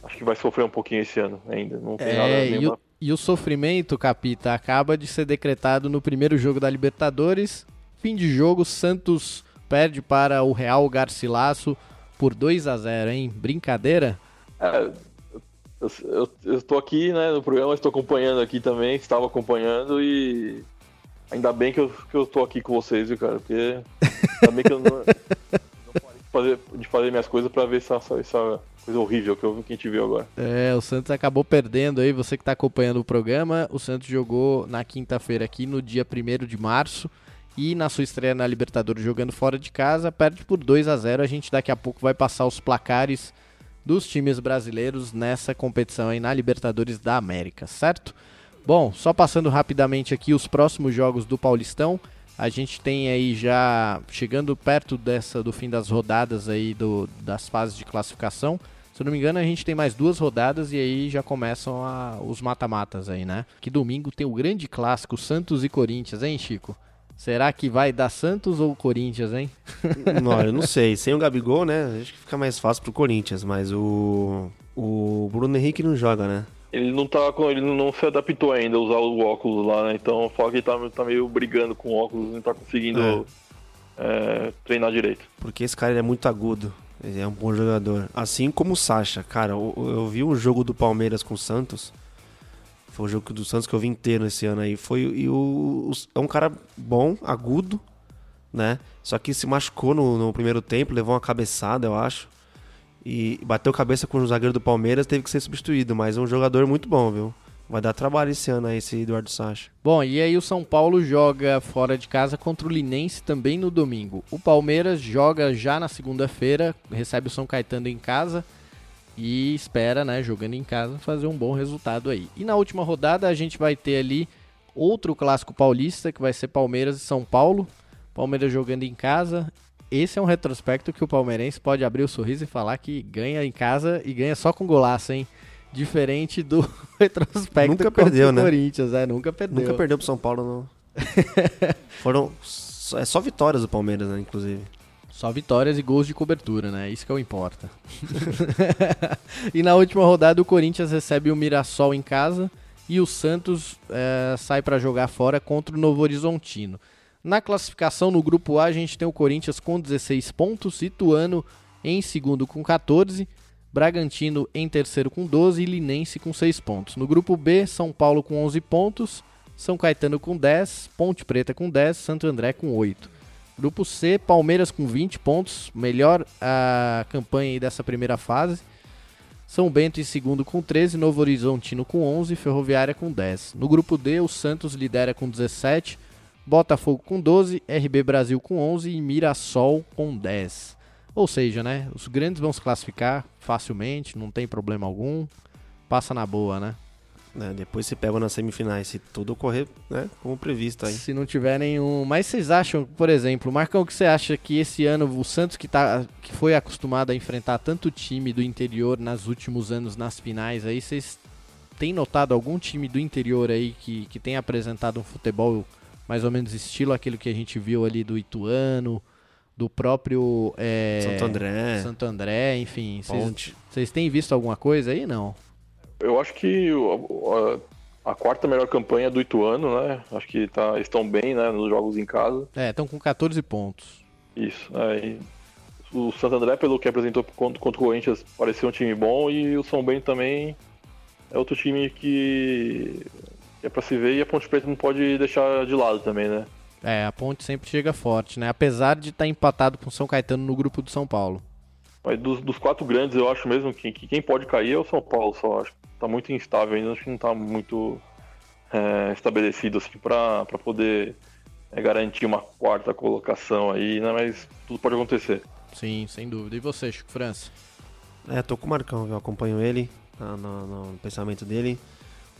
acho que vai sofrer um pouquinho esse ano ainda. Não tem nada É, e nenhuma. e o sofrimento, Capita, acaba de ser decretado no primeiro jogo da Libertadores. Fim de jogo, Santos perde para o Real Garcilaso por 2 a 0 hein? Brincadeira? É, eu, tô aqui né, no programa, estou acompanhando aqui também, estava acompanhando e ainda bem que eu, que eu tô aqui com vocês, viu, cara? Porque também que eu não, não parei de fazer, de fazer minhas coisas pra ver essa, essa, essa coisa horrível que, eu, que a gente viu agora. É, o Santos acabou perdendo aí, você que está acompanhando o programa. O Santos jogou na quinta-feira aqui, no dia 1 de março. E na sua estreia na Libertadores jogando fora de casa, perde por 2 a 0 A gente daqui a pouco vai passar os placares dos times brasileiros nessa competição aí na Libertadores da América, certo? Bom, só passando rapidamente aqui os próximos jogos do Paulistão. A gente tem aí já chegando perto dessa do fim das rodadas aí do, das fases de classificação. Se eu não me engano, a gente tem mais duas rodadas e aí já começam a- os mata-matas aí, né? Que domingo tem o grande clássico Santos e Corinthians, hein, Chico? Será que vai dar Santos ou Corinthians, hein? Não, eu não sei. Sem o Gabigol, né? Acho que fica mais fácil pro Corinthians, mas o. O Bruno Henrique não joga, né? Ele não tá com, ele não se adaptou ainda a usar o óculos lá, né? Então fala que ele tá, tá meio brigando com o óculos, não tá conseguindo é, treinar direito. Porque esse cara ele é muito agudo. Ele é um bom jogador. Assim como o Sacha. Cara, eu, eu vi o jogo do Palmeiras com o Santos. Foi o jogo do Santos que eu vi inteiro esse ano aí. Foi, e o, o- é um cara bom, agudo, né? Só que se machucou no, no primeiro tempo, levou uma cabeçada, eu acho. E bateu cabeça com o zagueiro do Palmeiras, teve que ser substituído. Mas é um jogador muito bom, viu? Vai dar trabalho esse ano aí, esse Eduardo Sacha. Bom, e aí o São Paulo joga fora de casa contra o Linense também no domingo. O Palmeiras joga já na segunda-feira, recebe o São Caetano em casa e espera, né, jogando em casa, fazer um bom resultado aí. E na última rodada a gente vai ter ali outro clássico paulista, que vai ser Palmeiras e São Paulo. Palmeiras jogando em casa. Esse é um retrospecto que o palmeirense pode abrir o sorriso e falar que ganha em casa e ganha só com golaço, hein? Diferente do retrospecto Nunca perdeu, o né? Corinthians, é, nunca perdeu. Nunca perdeu pro São Paulo, não. Foram. só- É só vitórias do Palmeiras, né, inclusive. Só vitórias e gols de cobertura, né? Isso que é o importa. e na última rodada o Corinthians recebe o Mirassol em casa e o Santos eh, sai para jogar fora contra o Novo Horizontino. Na classificação no grupo A, a gente tem o Corinthians com 16 pontos, Ituano em segundo com 14, Bragantino em terceiro com 12 e Linense com 6 pontos. No grupo B, São Paulo com 11 pontos, São Caetano com 10, Ponte Preta com 10, Santo André com 8. Grupo C, Palmeiras com 20 pontos, melhor a campanha dessa primeira fase. São Bento em segundo com 13, Novo Horizontino com 11, Ferroviária com 10. No grupo D, o Santos lidera com 17, Botafogo com 12, RB Brasil com 11 e Mirassol com 10. Ou seja, né, os grandes vão se classificar facilmente, não tem problema algum, passa na boa, né? É, depois se pega nas semifinais, se tudo ocorrer né, como previsto aí. Se não tiver nenhum. Mas vocês acham, por exemplo, Marcão, o que você acha que esse ano o Santos, que, tá, que foi acostumado a enfrentar tanto time do interior nos últimos anos nas finais, aí vocês têm notado algum time do interior aí que, que tem apresentado um futebol mais ou menos estilo aquele que a gente viu ali do Ituano, do próprio é, Santo André, Santo André, enfim. Vocês têm visto alguma coisa aí, não? Eu acho que a, a, quarta melhor campanha é do Ituano, né? Acho que tá, estão bem, né, nos jogos em casa. É, estão com 14 pontos. Isso. É, o Santo André, pelo que apresentou contra, contra o Corinthians, parecia um time bom e o São Bento também é outro time que é para se ver e a Ponte Preta não pode deixar de lado também, né? É, a Ponte sempre chega forte, né? Apesar de estar tá empatado com o São Caetano no grupo do São Paulo. Mas dos, dos quatro grandes, eu acho mesmo que, que, quem pode cair é o São Paulo só. Acho tá muito instável ainda, acho que não tá muito é, estabelecido assim para poder é, garantir uma quarta colocação aí, né? Mas tudo pode acontecer. Sim, sem dúvida. E você, Chico França? É, tô com o Marcão, eu acompanho ele no, no, no pensamento dele.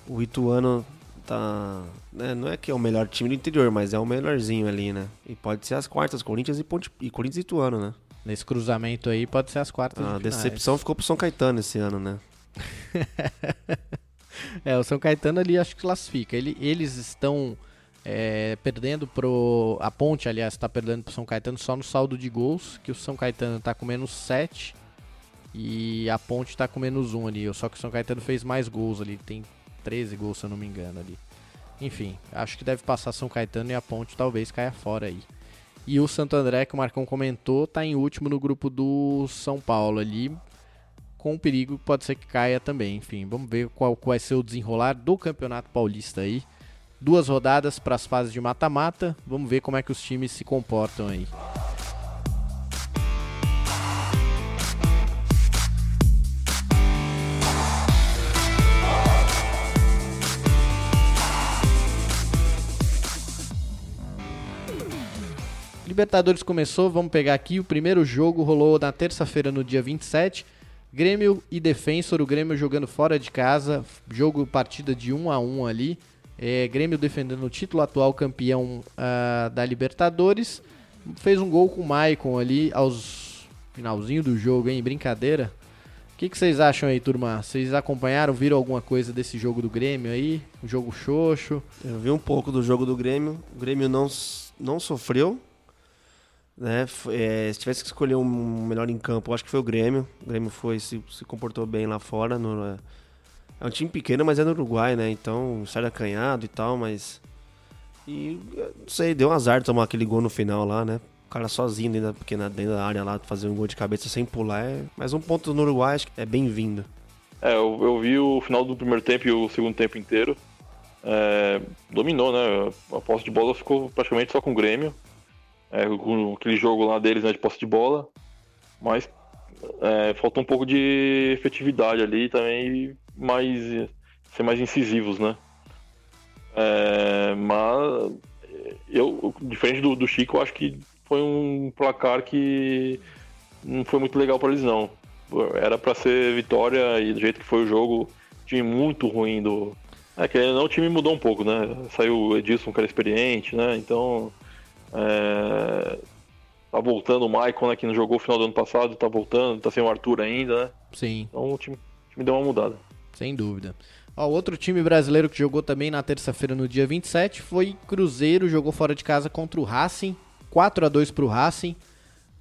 O Ituano tá. Né, não é que é o melhor time do interior, mas é o melhorzinho ali, né? E pode ser as quartas, Corinthians e, Ponte, e Corinthians e Ituano, né? Nesse cruzamento aí pode ser as quartas. A de decepção ficou pro São Caetano esse ano, né? é, o São Caetano ali acho que classifica. Ele, eles estão é, perdendo pro. A ponte, aliás, está perdendo pro São Caetano só no saldo de gols, que o São Caetano tá com menos 7 e a ponte tá com menos 1 ali. Só que o São Caetano fez mais gols ali, tem 13 gols, se eu não me engano ali. Enfim, acho que deve passar São Caetano e a Ponte talvez caia fora aí. E o Santo André, que o Marcão comentou, tá em último no grupo do São Paulo ali. Com o perigo pode ser que caia também. Enfim, vamos ver qual vai ser o desenrolar do Campeonato Paulista aí. Duas rodadas para as fases de mata-mata. Vamos ver como é que os times se comportam aí. Libertadores começou, vamos pegar aqui. O primeiro jogo rolou na terça-feira, no dia 27. Grêmio e Defensor, o Grêmio jogando fora de casa, jogo partida de 1 a 1 ali. É, Grêmio defendendo o título atual campeão uh, da Libertadores. Fez um gol com o Maicon ali aos finalzinho do jogo, hein? Brincadeira. O que, que, vocês acham aí, turma? Vocês acompanharam, viram alguma coisa desse jogo do Grêmio aí? Um jogo xoxo? Eu vi um pouco do jogo do Grêmio. O Grêmio não, não sofreu, né? É, se tivesse que escolher um melhor em campo, acho que foi o Grêmio. O Grêmio foi se, se comportou bem lá fora. No, é, é um time pequeno, mas é no Uruguai, né? Então sai acanhado e tal, mas. E não sei, deu um azar tomar aquele gol no final lá, né? O cara sozinho dentro da, pequena, dentro da área lá, fazer um gol de cabeça sem pular. É... Mas um ponto no Uruguai acho que é bem-vindo. É, eu, eu, vi o final do primeiro tempo e o segundo tempo inteiro. É, dominou, né? A posse de bola ficou praticamente só com o Grêmio é, com aquele jogo lá deles né, de posse de bola, mas é, faltou um pouco de efetividade ali também, mais ser mais incisivos, né? É, mas eu, diferente do, do Chico, eu acho que foi um placar que não foi muito legal para eles não. Era para ser vitória e do jeito que foi o jogo, time muito ruim do. É que não o time mudou um pouco, né? Saiu o Edilson, que era experiente, né? Então é... Tá voltando o Maicon, né, que não jogou o final do ano passado, tá voltando, tá sem o Arthur ainda, né? Sim. Então o time, o time deu uma mudada. Sem dúvida. Ó, outro time brasileiro que jogou também na terça-feira, no dia 27, foi Cruzeiro, jogou fora de casa contra o Racing, 4 a 2 pro Racing.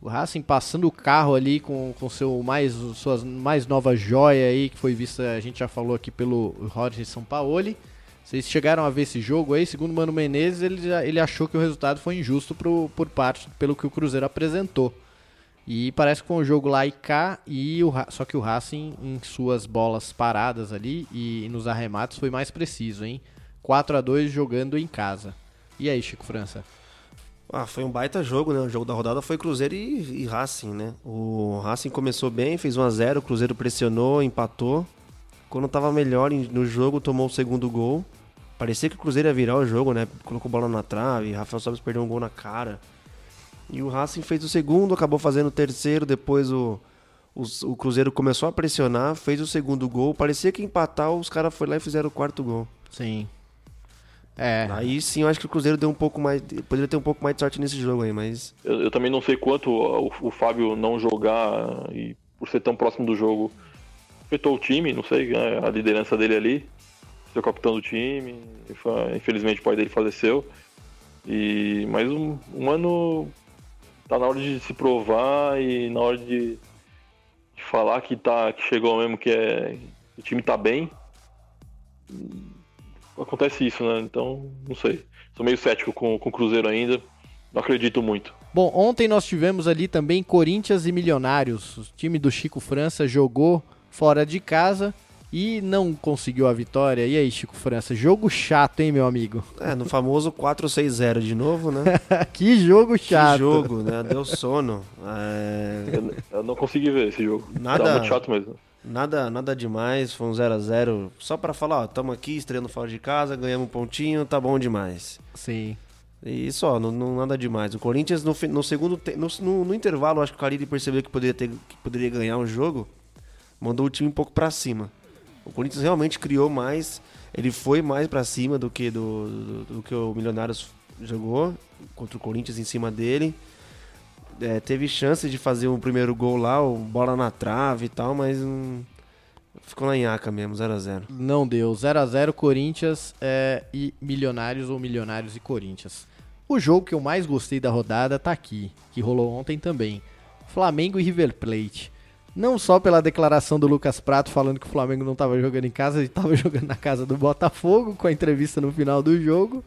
O Racing passando o carro ali com, com seu mais, suas mais nova joia aí, que foi vista, a gente já falou aqui pelo Roger Sampaoli. Vocês chegaram a ver esse jogo aí? Segundo o Mano Menezes, ele, ele achou que o resultado foi injusto pro, por parte pelo que o Cruzeiro apresentou. E parece que com o jogo lá e cá, e o, só que o Racing, em suas bolas paradas ali e, e nos arremates, foi mais preciso, hein? 4 a 2 jogando em casa. E aí, Chico França? Ah, foi um baita jogo, né? O jogo da rodada foi Cruzeiro e, e Racing, né? O Racing começou bem, fez 1 a 0 o Cruzeiro pressionou, empatou. Quando tava melhor no jogo, tomou o segundo gol. Parecia que o Cruzeiro ia virar o jogo, né? Colocou bola na trave, Rafael Sobres perdeu um gol na cara. E o Racing fez o segundo, acabou fazendo o terceiro, depois o, o, o Cruzeiro começou a pressionar, fez o segundo gol. Parecia que empatar, os caras foram lá e fizeram o quarto gol. Sim. É. Aí sim, eu acho que o Cruzeiro deu um pouco mais. Poderia ter um pouco mais de sorte nesse jogo aí, mas. Eu, eu também não sei quanto o, o, Fábio não jogar e por ser tão próximo do jogo afetou o time, não sei, né, a liderança dele ali, ser capitão do time, infelizmente o pai dele faleceu. E mais um, um ano tá na hora de se provar e na hora de, de falar que, tá, que chegou mesmo, que é, o time tá bem. Acontece isso, né? Então, não sei. Sou meio cético com, com o Cruzeiro ainda. Não acredito muito. Bom, ontem nós tivemos ali também Corinthians e Milionários. O time do Chico França jogou fora de casa e não conseguiu a vitória. E aí, Chico França, jogo chato, hein, meu amigo? É, no famoso 4-6-0 de novo, né? que jogo chato. Que jogo, né? Deu sono. É... Eu, não consegui ver esse jogo. Nada, Era muito chato mesmo. Nada, nada demais, foi um 0x0. Só para falar, ó, tamo aqui, estreando fora de casa, ganhamos um pontinho, tá bom demais. Sim. E só, não, não nada demais. O Corinthians, no, no segundo, no, no, no, intervalo, acho que o Carille percebeu que poderia, ter, que poderia ganhar o jogo, mandou o time um pouco para cima. O Corinthians realmente criou mais, ele foi mais para cima do que do, do, do, que o Milionários jogou contra o Corinthians em cima dele. É, teve chance de fazer o primeiro gol lá, o bola na trave e tal, mas hum, ficou na nhaca mesmo, 0x0. Não deu, 0x0 Corinthians é, e Milionários ou Milionários e Corinthians. O jogo que eu mais gostei da rodada tá aqui, que rolou ontem também. Flamengo e River Plate. Não só pela declaração do Lucas Prato falando que o Flamengo não estava jogando em casa, ele estava jogando na casa do Botafogo, com a entrevista no final do jogo,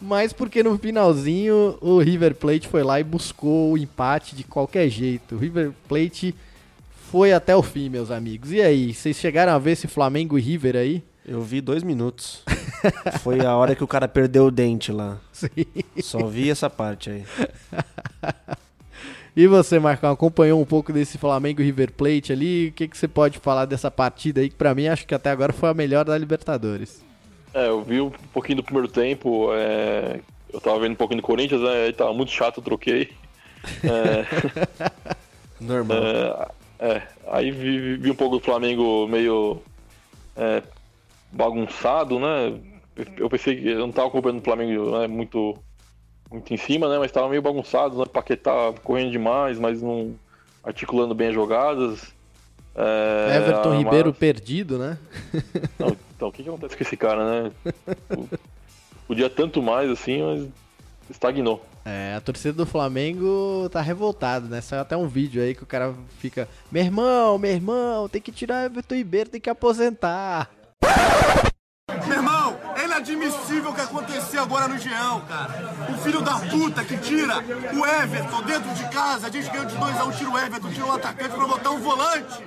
mas porque no finalzinho o River Plate foi lá e buscou o empate de qualquer jeito. O River Plate foi até o fim, meus amigos. E aí, vocês chegaram a ver esse Flamengo e River aí? Eu vi dois minutos. Foi a hora que o cara perdeu o dente lá. Sim. Só vi essa parte aí. E você, Marcão, acompanhou um pouco desse Flamengo River Plate ali? O que, que você pode falar dessa partida aí, que pra mim acho que até agora foi a melhor da Libertadores? É, eu vi um pouquinho do primeiro tempo, é... eu tava vendo um pouquinho do Corinthians, né? Aí tava muito chato, eu troquei. É... Normal. É... é, aí vi, vi, um pouco do Flamengo meio é, bagunçado, né? Eu pensei que eu não tava acompanhando o Flamengo né, muito muito em cima, né? Mas estava meio bagunçado, né? Paquetá correndo demais, mas não articulando bem as jogadas. É, Everton mas... Ribeiro perdido, né? Não, então, o que, que acontece com esse cara, né? Podia tanto mais assim, mas estagnou. É, a torcida do Flamengo tá revoltada, né? Saiu até um vídeo aí que o cara fica: Meu irmão, meu irmão, tem que tirar Everton Ribeiro, tem que aposentar. Meu irmão, inadmissível o que aconteceu agora no Geão, cara. O filho da puta que tira o Everton dentro de casa, diz que ganhou de 2x1, um, tira o Everton, tira o atacante pra botar um volante.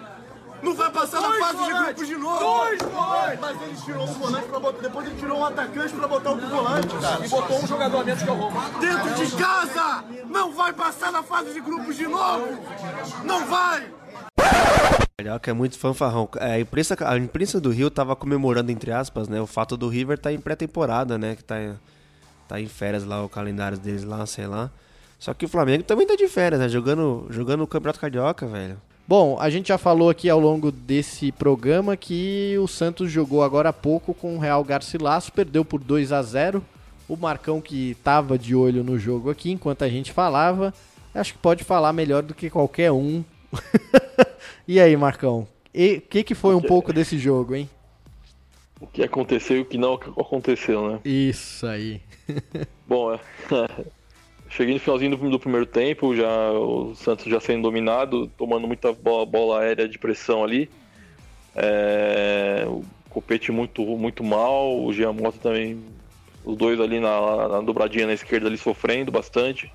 Não vai passar dois na fase volantes. de grupos de novo. Dois volantes. Mas ele tirou um volante pra botar. Depois ele tirou um atacante pra botar outro volante, cara. E botou um jogador a menos que é o Roma. Dentro de casa! Não vai passar na fase de grupos de novo! Não vai! Carioca é muito fanfarrão. É, a, imprensa, a imprensa do Rio tava comemorando, entre aspas, né? O fato do River tá em pré-temporada, né? Que tá, tá em férias lá, o calendário deles lá, sei lá. Só que o Flamengo também tá de férias, né? Jogando, jogando o Campeonato Carioca, velho. Bom, a gente já falou aqui ao longo desse programa que o Santos jogou agora há pouco com o Real Garcilasso, perdeu por 2 a 0 O Marcão, que tava de olho no jogo aqui enquanto a gente falava, acho que pode falar melhor do que qualquer um e aí, Marcão? O que, que foi um pouco desse jogo, hein? O que aconteceu e o que não aconteceu, né? Isso aí. Bom, é, cheguei no finalzinho do, do, primeiro tempo, já o Santos já sendo dominado, tomando muita bola, bola aérea de pressão ali. É, Copete muito, muito mal, o Jean Mota também, os dois ali na, na dobradinha na esquerda ali sofrendo bastante.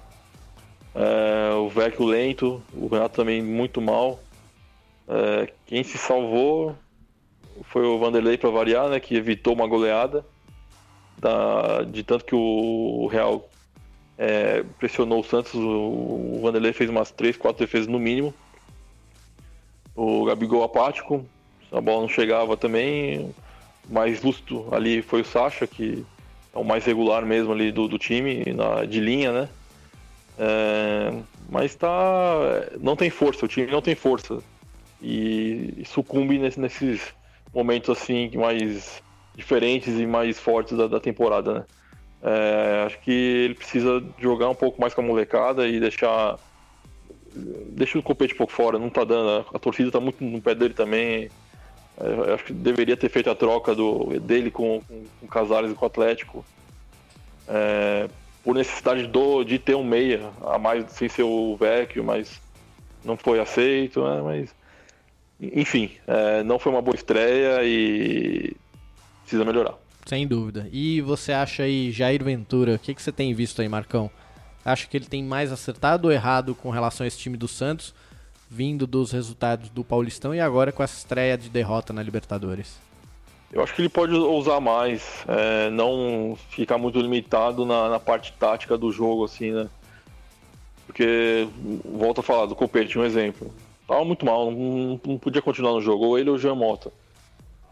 É, o Vecchio lento, o Renato também muito mal. É, quem se salvou foi o Vanderlei para variar, né, que evitou uma goleada. Da, de tanto que o Real é, pressionou o Santos, o, o Vanderlei fez umas 3, 4 defesas no mínimo. O Gabigol apático, a bola não chegava também. Mais justo ali foi o Sacha, que é o mais regular mesmo ali do, do time, na, de linha, né? É, mas tá. Não tem força, o time não tem força. E, e sucumbe nesse, nesses momentos assim mais diferentes e mais fortes da, da temporada, né? É, acho que ele precisa jogar um pouco mais com a molecada e deixar. Deixa o compete um pouco fora, não tá dando. A torcida tá muito no pé dele também. É, acho que deveria ter feito a troca do, dele com, com, com Casares e com o Atlético. É, por necessidade do, de ter um meia a mais sem ser o Vecchio, mas não foi aceito, né? Mas enfim, é, não foi uma boa estreia e precisa melhorar. Sem dúvida. E você acha aí, Jair Ventura, o que, que você tem visto aí, Marcão? Acha que ele tem mais acertado ou errado com relação a esse time do Santos, vindo dos resultados do Paulistão e agora com essa estreia de derrota na Libertadores? Eu acho que ele pode usar mais, é, não ficar muito limitado na, na, parte tática do jogo, assim, né? Porque, volto a falar, do Copete, um exemplo. Tava muito mal, não, não podia continuar no jogo, ou ele ou o Jean Mota.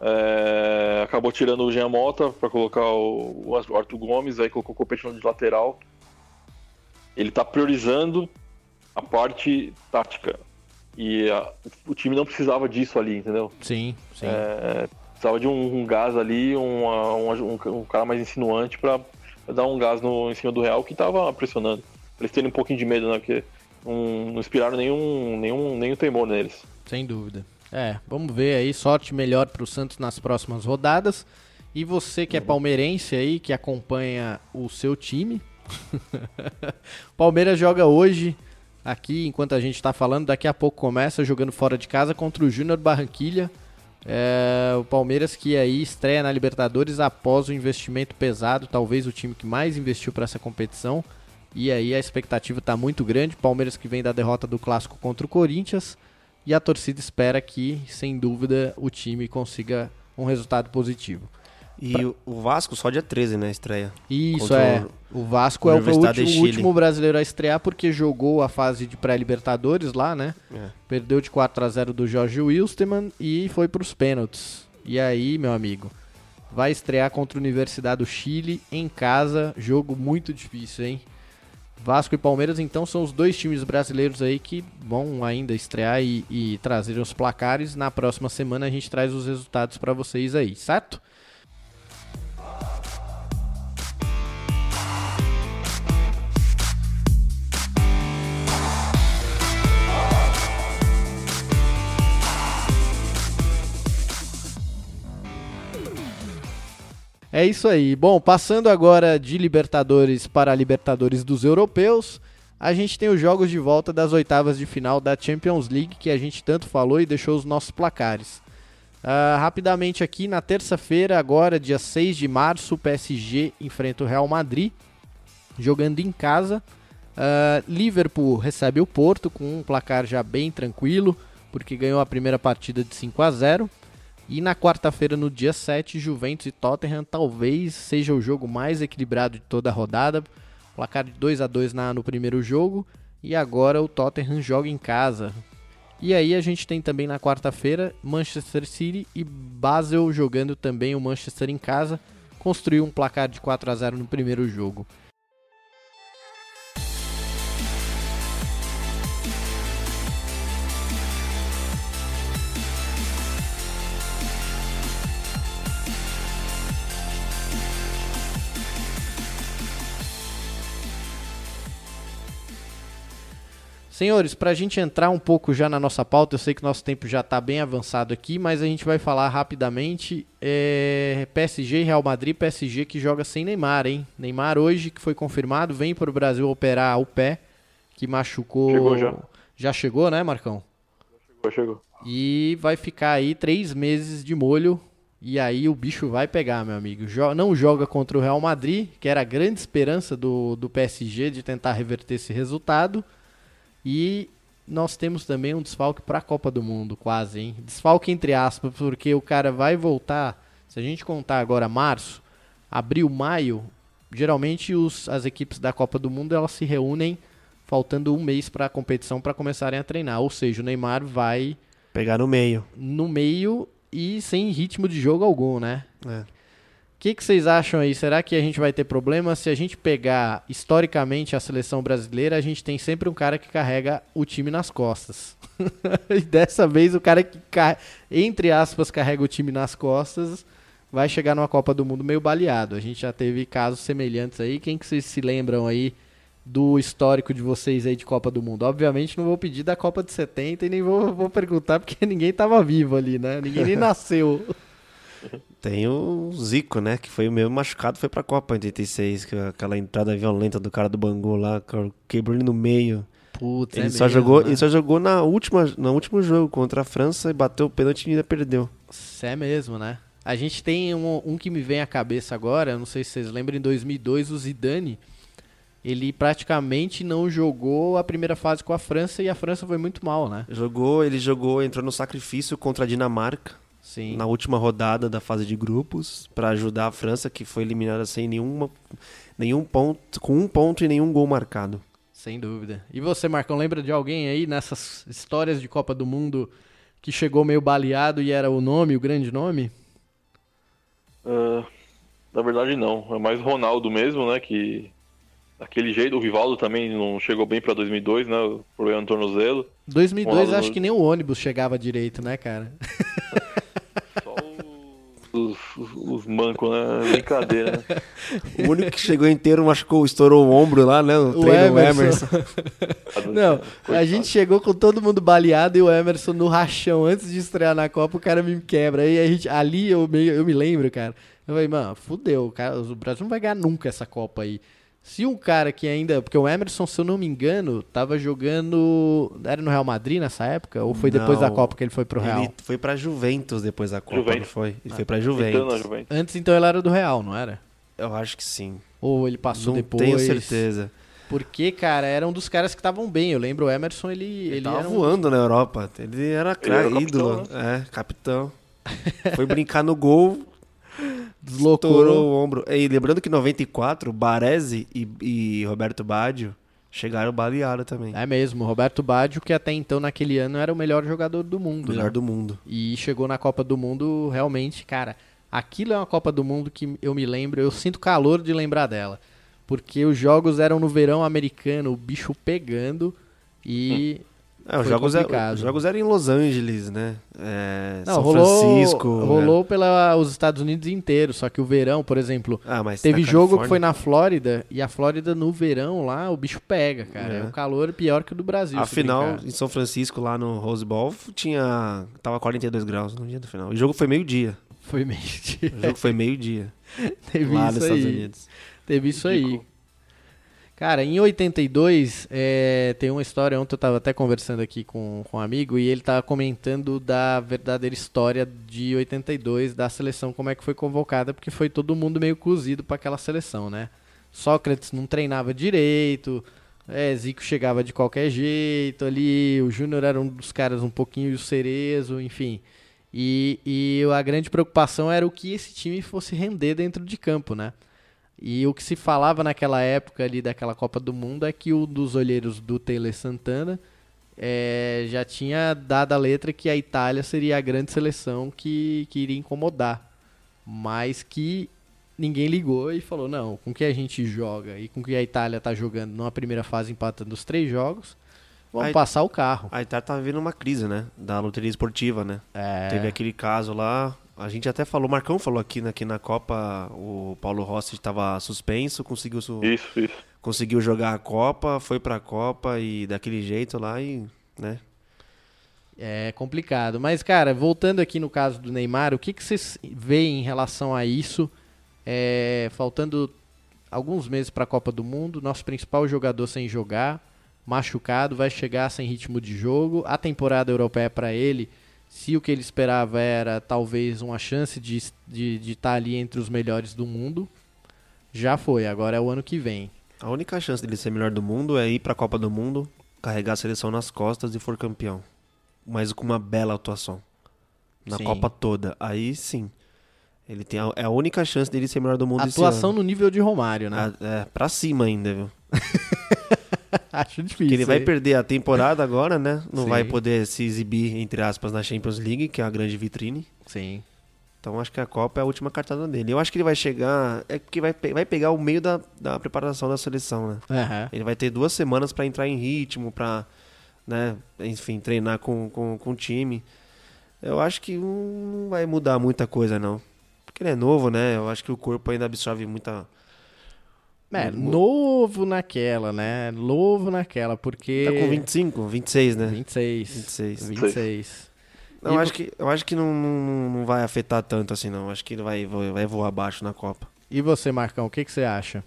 É, acabou tirando o Jean Mota para colocar o, o Arthur Gomes, aí colocou o Copete de lateral. Ele tá priorizando a parte tática. E a, o time não precisava disso ali, entendeu? Sim, sim. É, precisava de um, um gás ali, uma, um, um, cara mais insinuante para dar um gás no, em cima do Real que tava pressionando. Pra eles terem um pouquinho de medo, né? Porque não, não inspiraram nenhum, nenhum, nenhum temor neles. Sem dúvida. É, vamos ver aí, sorte melhor para o Santos nas próximas rodadas. E você que é palmeirense aí, que acompanha o seu time. Palmeiras joga hoje, aqui, enquanto a gente está falando, daqui a pouco começa jogando fora de casa contra o Júnior Barranquilha. É, o Palmeiras que aí estreia na Libertadores após o investimento pesado, talvez o time que mais investiu para essa competição. E aí a expectativa está muito grande. Palmeiras que vem da derrota do clássico contra o Corinthians. E a torcida espera que, sem dúvida, o time consiga um resultado positivo. E pra... o Vasco só dia 13, né? Estreia. Isso, é. O Vasco é o, o último brasileiro a estrear porque jogou a fase de pré-Libertadores lá, né? É. Perdeu de 4 a 0 do Jorge Wilstermann e foi para os pênaltis. E aí, meu amigo, vai estrear contra a Universidade do Chile em casa. Jogo muito difícil, hein? Vasco e Palmeiras, então, são os dois times brasileiros aí que vão ainda estrear e, e trazer os placares. Na próxima semana a gente traz os resultados para vocês aí, certo? É isso aí. Bom, passando agora de Libertadores para Libertadores dos Europeus, a gente tem os jogos de volta das oitavas de final da Champions League, que a gente tanto falou e deixou os nossos placares. Uh, rapidamente aqui, na terça-feira, agora, dia 6 de março, o PSG enfrenta o Real Madrid, jogando em casa. Uh, Liverpool recebe o Porto com um placar já bem tranquilo, porque ganhou a primeira partida de 5 a 0 e na quarta-feira, no dia 7, Juventus e Tottenham talvez seja o jogo mais equilibrado de toda a rodada. Placar de 2 a 2 na, no primeiro jogo. E agora o Tottenham joga em casa. E aí a gente tem também na quarta-feira Manchester City e Basel jogando também o Manchester em casa. Construiu um placar de 4 a 0 no primeiro jogo. Senhores, para a gente entrar um pouco já na nossa pauta, eu sei que nosso tempo já está bem avançado aqui, mas a gente vai falar rapidamente. É, PSG e Real Madrid, PSG que joga sem Neymar, hein? Neymar hoje, que foi confirmado, vem para o Brasil operar o pé, que machucou. Chegou já. Já chegou, né, Marcão? Chegou, chegou. E vai ficar aí três meses de molho. E aí o bicho vai pegar, meu amigo. Não joga contra o Real Madrid, que era a grande esperança do, do PSG de tentar reverter esse resultado. E nós temos também um desfalque para a Copa do Mundo, quase, hein? Desfalque entre aspas, porque o cara vai voltar. Se a gente contar agora março, abril, maio, geralmente os, as equipes da Copa do Mundo elas se reúnem faltando um mês para a competição para começarem a treinar. Ou seja, o Neymar vai pegar no meio, no meio e sem ritmo de jogo algum, né? É. O que, que vocês acham aí? Será que a gente vai ter problema? Se a gente pegar historicamente a seleção brasileira, a gente tem sempre um cara que carrega o time nas costas. e dessa vez o cara que, entre aspas, carrega o time nas costas vai chegar numa Copa do Mundo meio baleado. A gente já teve casos semelhantes aí. Quem que vocês se lembram aí do histórico de vocês aí de Copa do Mundo? Obviamente não vou pedir da Copa de 70 e nem vou, vou perguntar porque ninguém tava vivo ali, né? Ninguém nem nasceu. Tem o Zico, né? Que foi o mesmo machucado, foi pra Copa em 86, que aquela entrada violenta do cara do Bangu lá, quebrou ele no meio. Putz, ele é só mesmo, jogou, né? ele só jogou na última, no último jogo contra a França e bateu o pênalti e ainda perdeu. Isso é mesmo, né? A gente tem um, um que me vem à cabeça agora, não sei se vocês lembram, em 2002 o Zidane, ele praticamente não jogou a primeira fase com a França e a França foi muito mal, né? Jogou, ele jogou, entrou no sacrifício contra a Dinamarca. Sim. Na última rodada da fase de grupos para ajudar a França que foi eliminada sem nenhuma nenhum ponto, com um ponto e nenhum gol marcado. Sem dúvida. E você, Marcão, lembra de alguém aí nessas histórias de Copa do Mundo que chegou meio baleado e era o nome, o grande nome? Uh, na verdade não, é mais Ronaldo mesmo, né, que daquele jeito, o Rivaldo também não chegou bem para 2002, né, o problema no tornozelo. 2002 Ronaldo... acho que nem o ônibus chegava direito, né, cara? Os, os, os mancos, né, brincadeira, né? O único que chegou inteiro machucou, estourou o ombro lá, né, no O treino, o Emerson. Emerson. Não, a gente chegou com todo mundo baleado e o Emerson no rachão antes de estrear na Copa, o cara me quebra. Aí a gente, ali eu, meio, eu me lembro, cara. Eu falei, mano, fudeu, cara, o Brasil não vai ganhar nunca essa Copa aí. Se um cara que ainda. Porque o Emerson, se eu não me engano, tava jogando. Era no Real Madrid nessa época? Ou foi depois Não, da Copa que ele foi pro Real? Ele foi pra Juventus depois da Copa, Juventus. não foi? Ele foi pra Então, na Juventus. Juventus. Antes então ele era do Real, não era? Eu acho que sim. Ou ele passou não depois? tenho certeza. Porque, cara, era um dos caras que estavam bem. Eu lembro o Emerson, ele. Ele, Ele, tava era um- voando na Europa. Ele era, Ele era ídolo. capitão, É, capitão. Foi brincar no gol, Deslocou. estourou o ombro. E lembrando que em 94, Baresi e, e Roberto Baggio chegaram baleados também. É mesmo, Roberto Baggio, que até então naquele ano era o melhor jogador do mundo. Melhor né? do mundo. E chegou na Copa do Mundo, realmente, cara, aquilo é uma Copa do Mundo que eu me lembro, eu sinto calor de lembrar dela. Porque os jogos eram no verão americano, o bicho pegando e. É, os jogos, é- complicado. os jogos eram em Los Angeles, né? É, Não, São rolou, Francisco. rolou pela os Estados Unidos inteiro, só que o verão, por exemplo, é. Ah, teve jogo que foi na Flórida e a Flórida no verão lá, o bicho pega, cara. É, É. um calor pior que o do Brasil. A se final brincar. em São Francisco, lá no Rose Bowl, tinha. Tava 42 graus no dia do final. O jogo foi meio-dia. foi meio O jogo foi meio-dia. Teve lá isso nos Estados aí. Unidos. Teve isso aí. Cara, em 82, é, tem uma história, ontem eu tava até conversando aqui com, com um amigo e ele tava comentando da verdadeira história de 82 da seleção, como é que foi convocada, porque foi todo mundo meio cozido para aquela seleção, né? Sócrates não treinava direito, é, Zico chegava de qualquer jeito ali, o Júnior era um dos caras um pouquinho Cerezo, enfim. E, e a grande preocupação era o que esse time fosse render dentro de campo, né? E o que se falava naquela época ali daquela Copa do Mundo é que um dos olheiros do Taylor Santana eh, já tinha dado a letra que a Itália seria a grande seleção que, que iria incomodar. Mas que ninguém ligou e falou, não, com que a gente joga e com que a Itália tá jogando numa primeira fase empatando os três jogos, vamos Aí- passar o carro. A Itália tava vivendo uma crise, né? Da loteria esportiva, né? É, Teve aquele caso lá. A gente até falou, o Marcão falou aqui, né, que na Copa o Paulo Rossi estava suspenso, conseguiu, su- Isso, isso. conseguiu jogar a Copa, foi pra Copa e daquele jeito lá e, né? É complicado. Mas, cara, voltando aqui no caso do Neymar, o que, que vocês veem em relação a isso? É, faltando alguns meses para a Copa do Mundo, nosso principal jogador sem jogar, machucado, vai chegar sem ritmo de jogo. A temporada europeia para ele, Se o que ele esperava era talvez uma chance de estar de, de tá ali entre os melhores do mundo, já foi. Agora é o ano que vem. A única chance dele ser melhor do mundo é ir para a Copa do Mundo, carregar a seleção nas costas e for campeão. Mas com uma bela atuação. Na Sim. Copa toda. Aí sim. Ele tem a, é a única chance dele ser melhor do mundo Atuação no nível de Romário, né? Ah, É, pra cima ainda, viu? Acho difícil. Porque ele vai perder a temporada agora, né? Não Sim. vai poder se exibir, entre aspas, na Champions League, que é a grande vitrine. Sim. Então acho que a Copa é a última cartada dele. Eu acho que ele vai chegar. É porque vai, pe- vai pegar o meio da, da preparação da seleção, né? Aham. Ele vai ter duas semanas pra entrar em ritmo, pra, né, enfim, treinar com, com, com o time. Eu acho que não vai mudar muita coisa, não. Porque ele é novo, né? Eu acho que o corpo ainda absorve muita. É, novo naquela, né? Novo naquela, porque. Tá com 25, 26, né? 26. 26. 26. Não, E acho que, eu acho que não, não, não vai afetar tanto assim, não. Acho que ele vai, vai voar abaixo na Copa. E você, Marcão, o que, que você acha?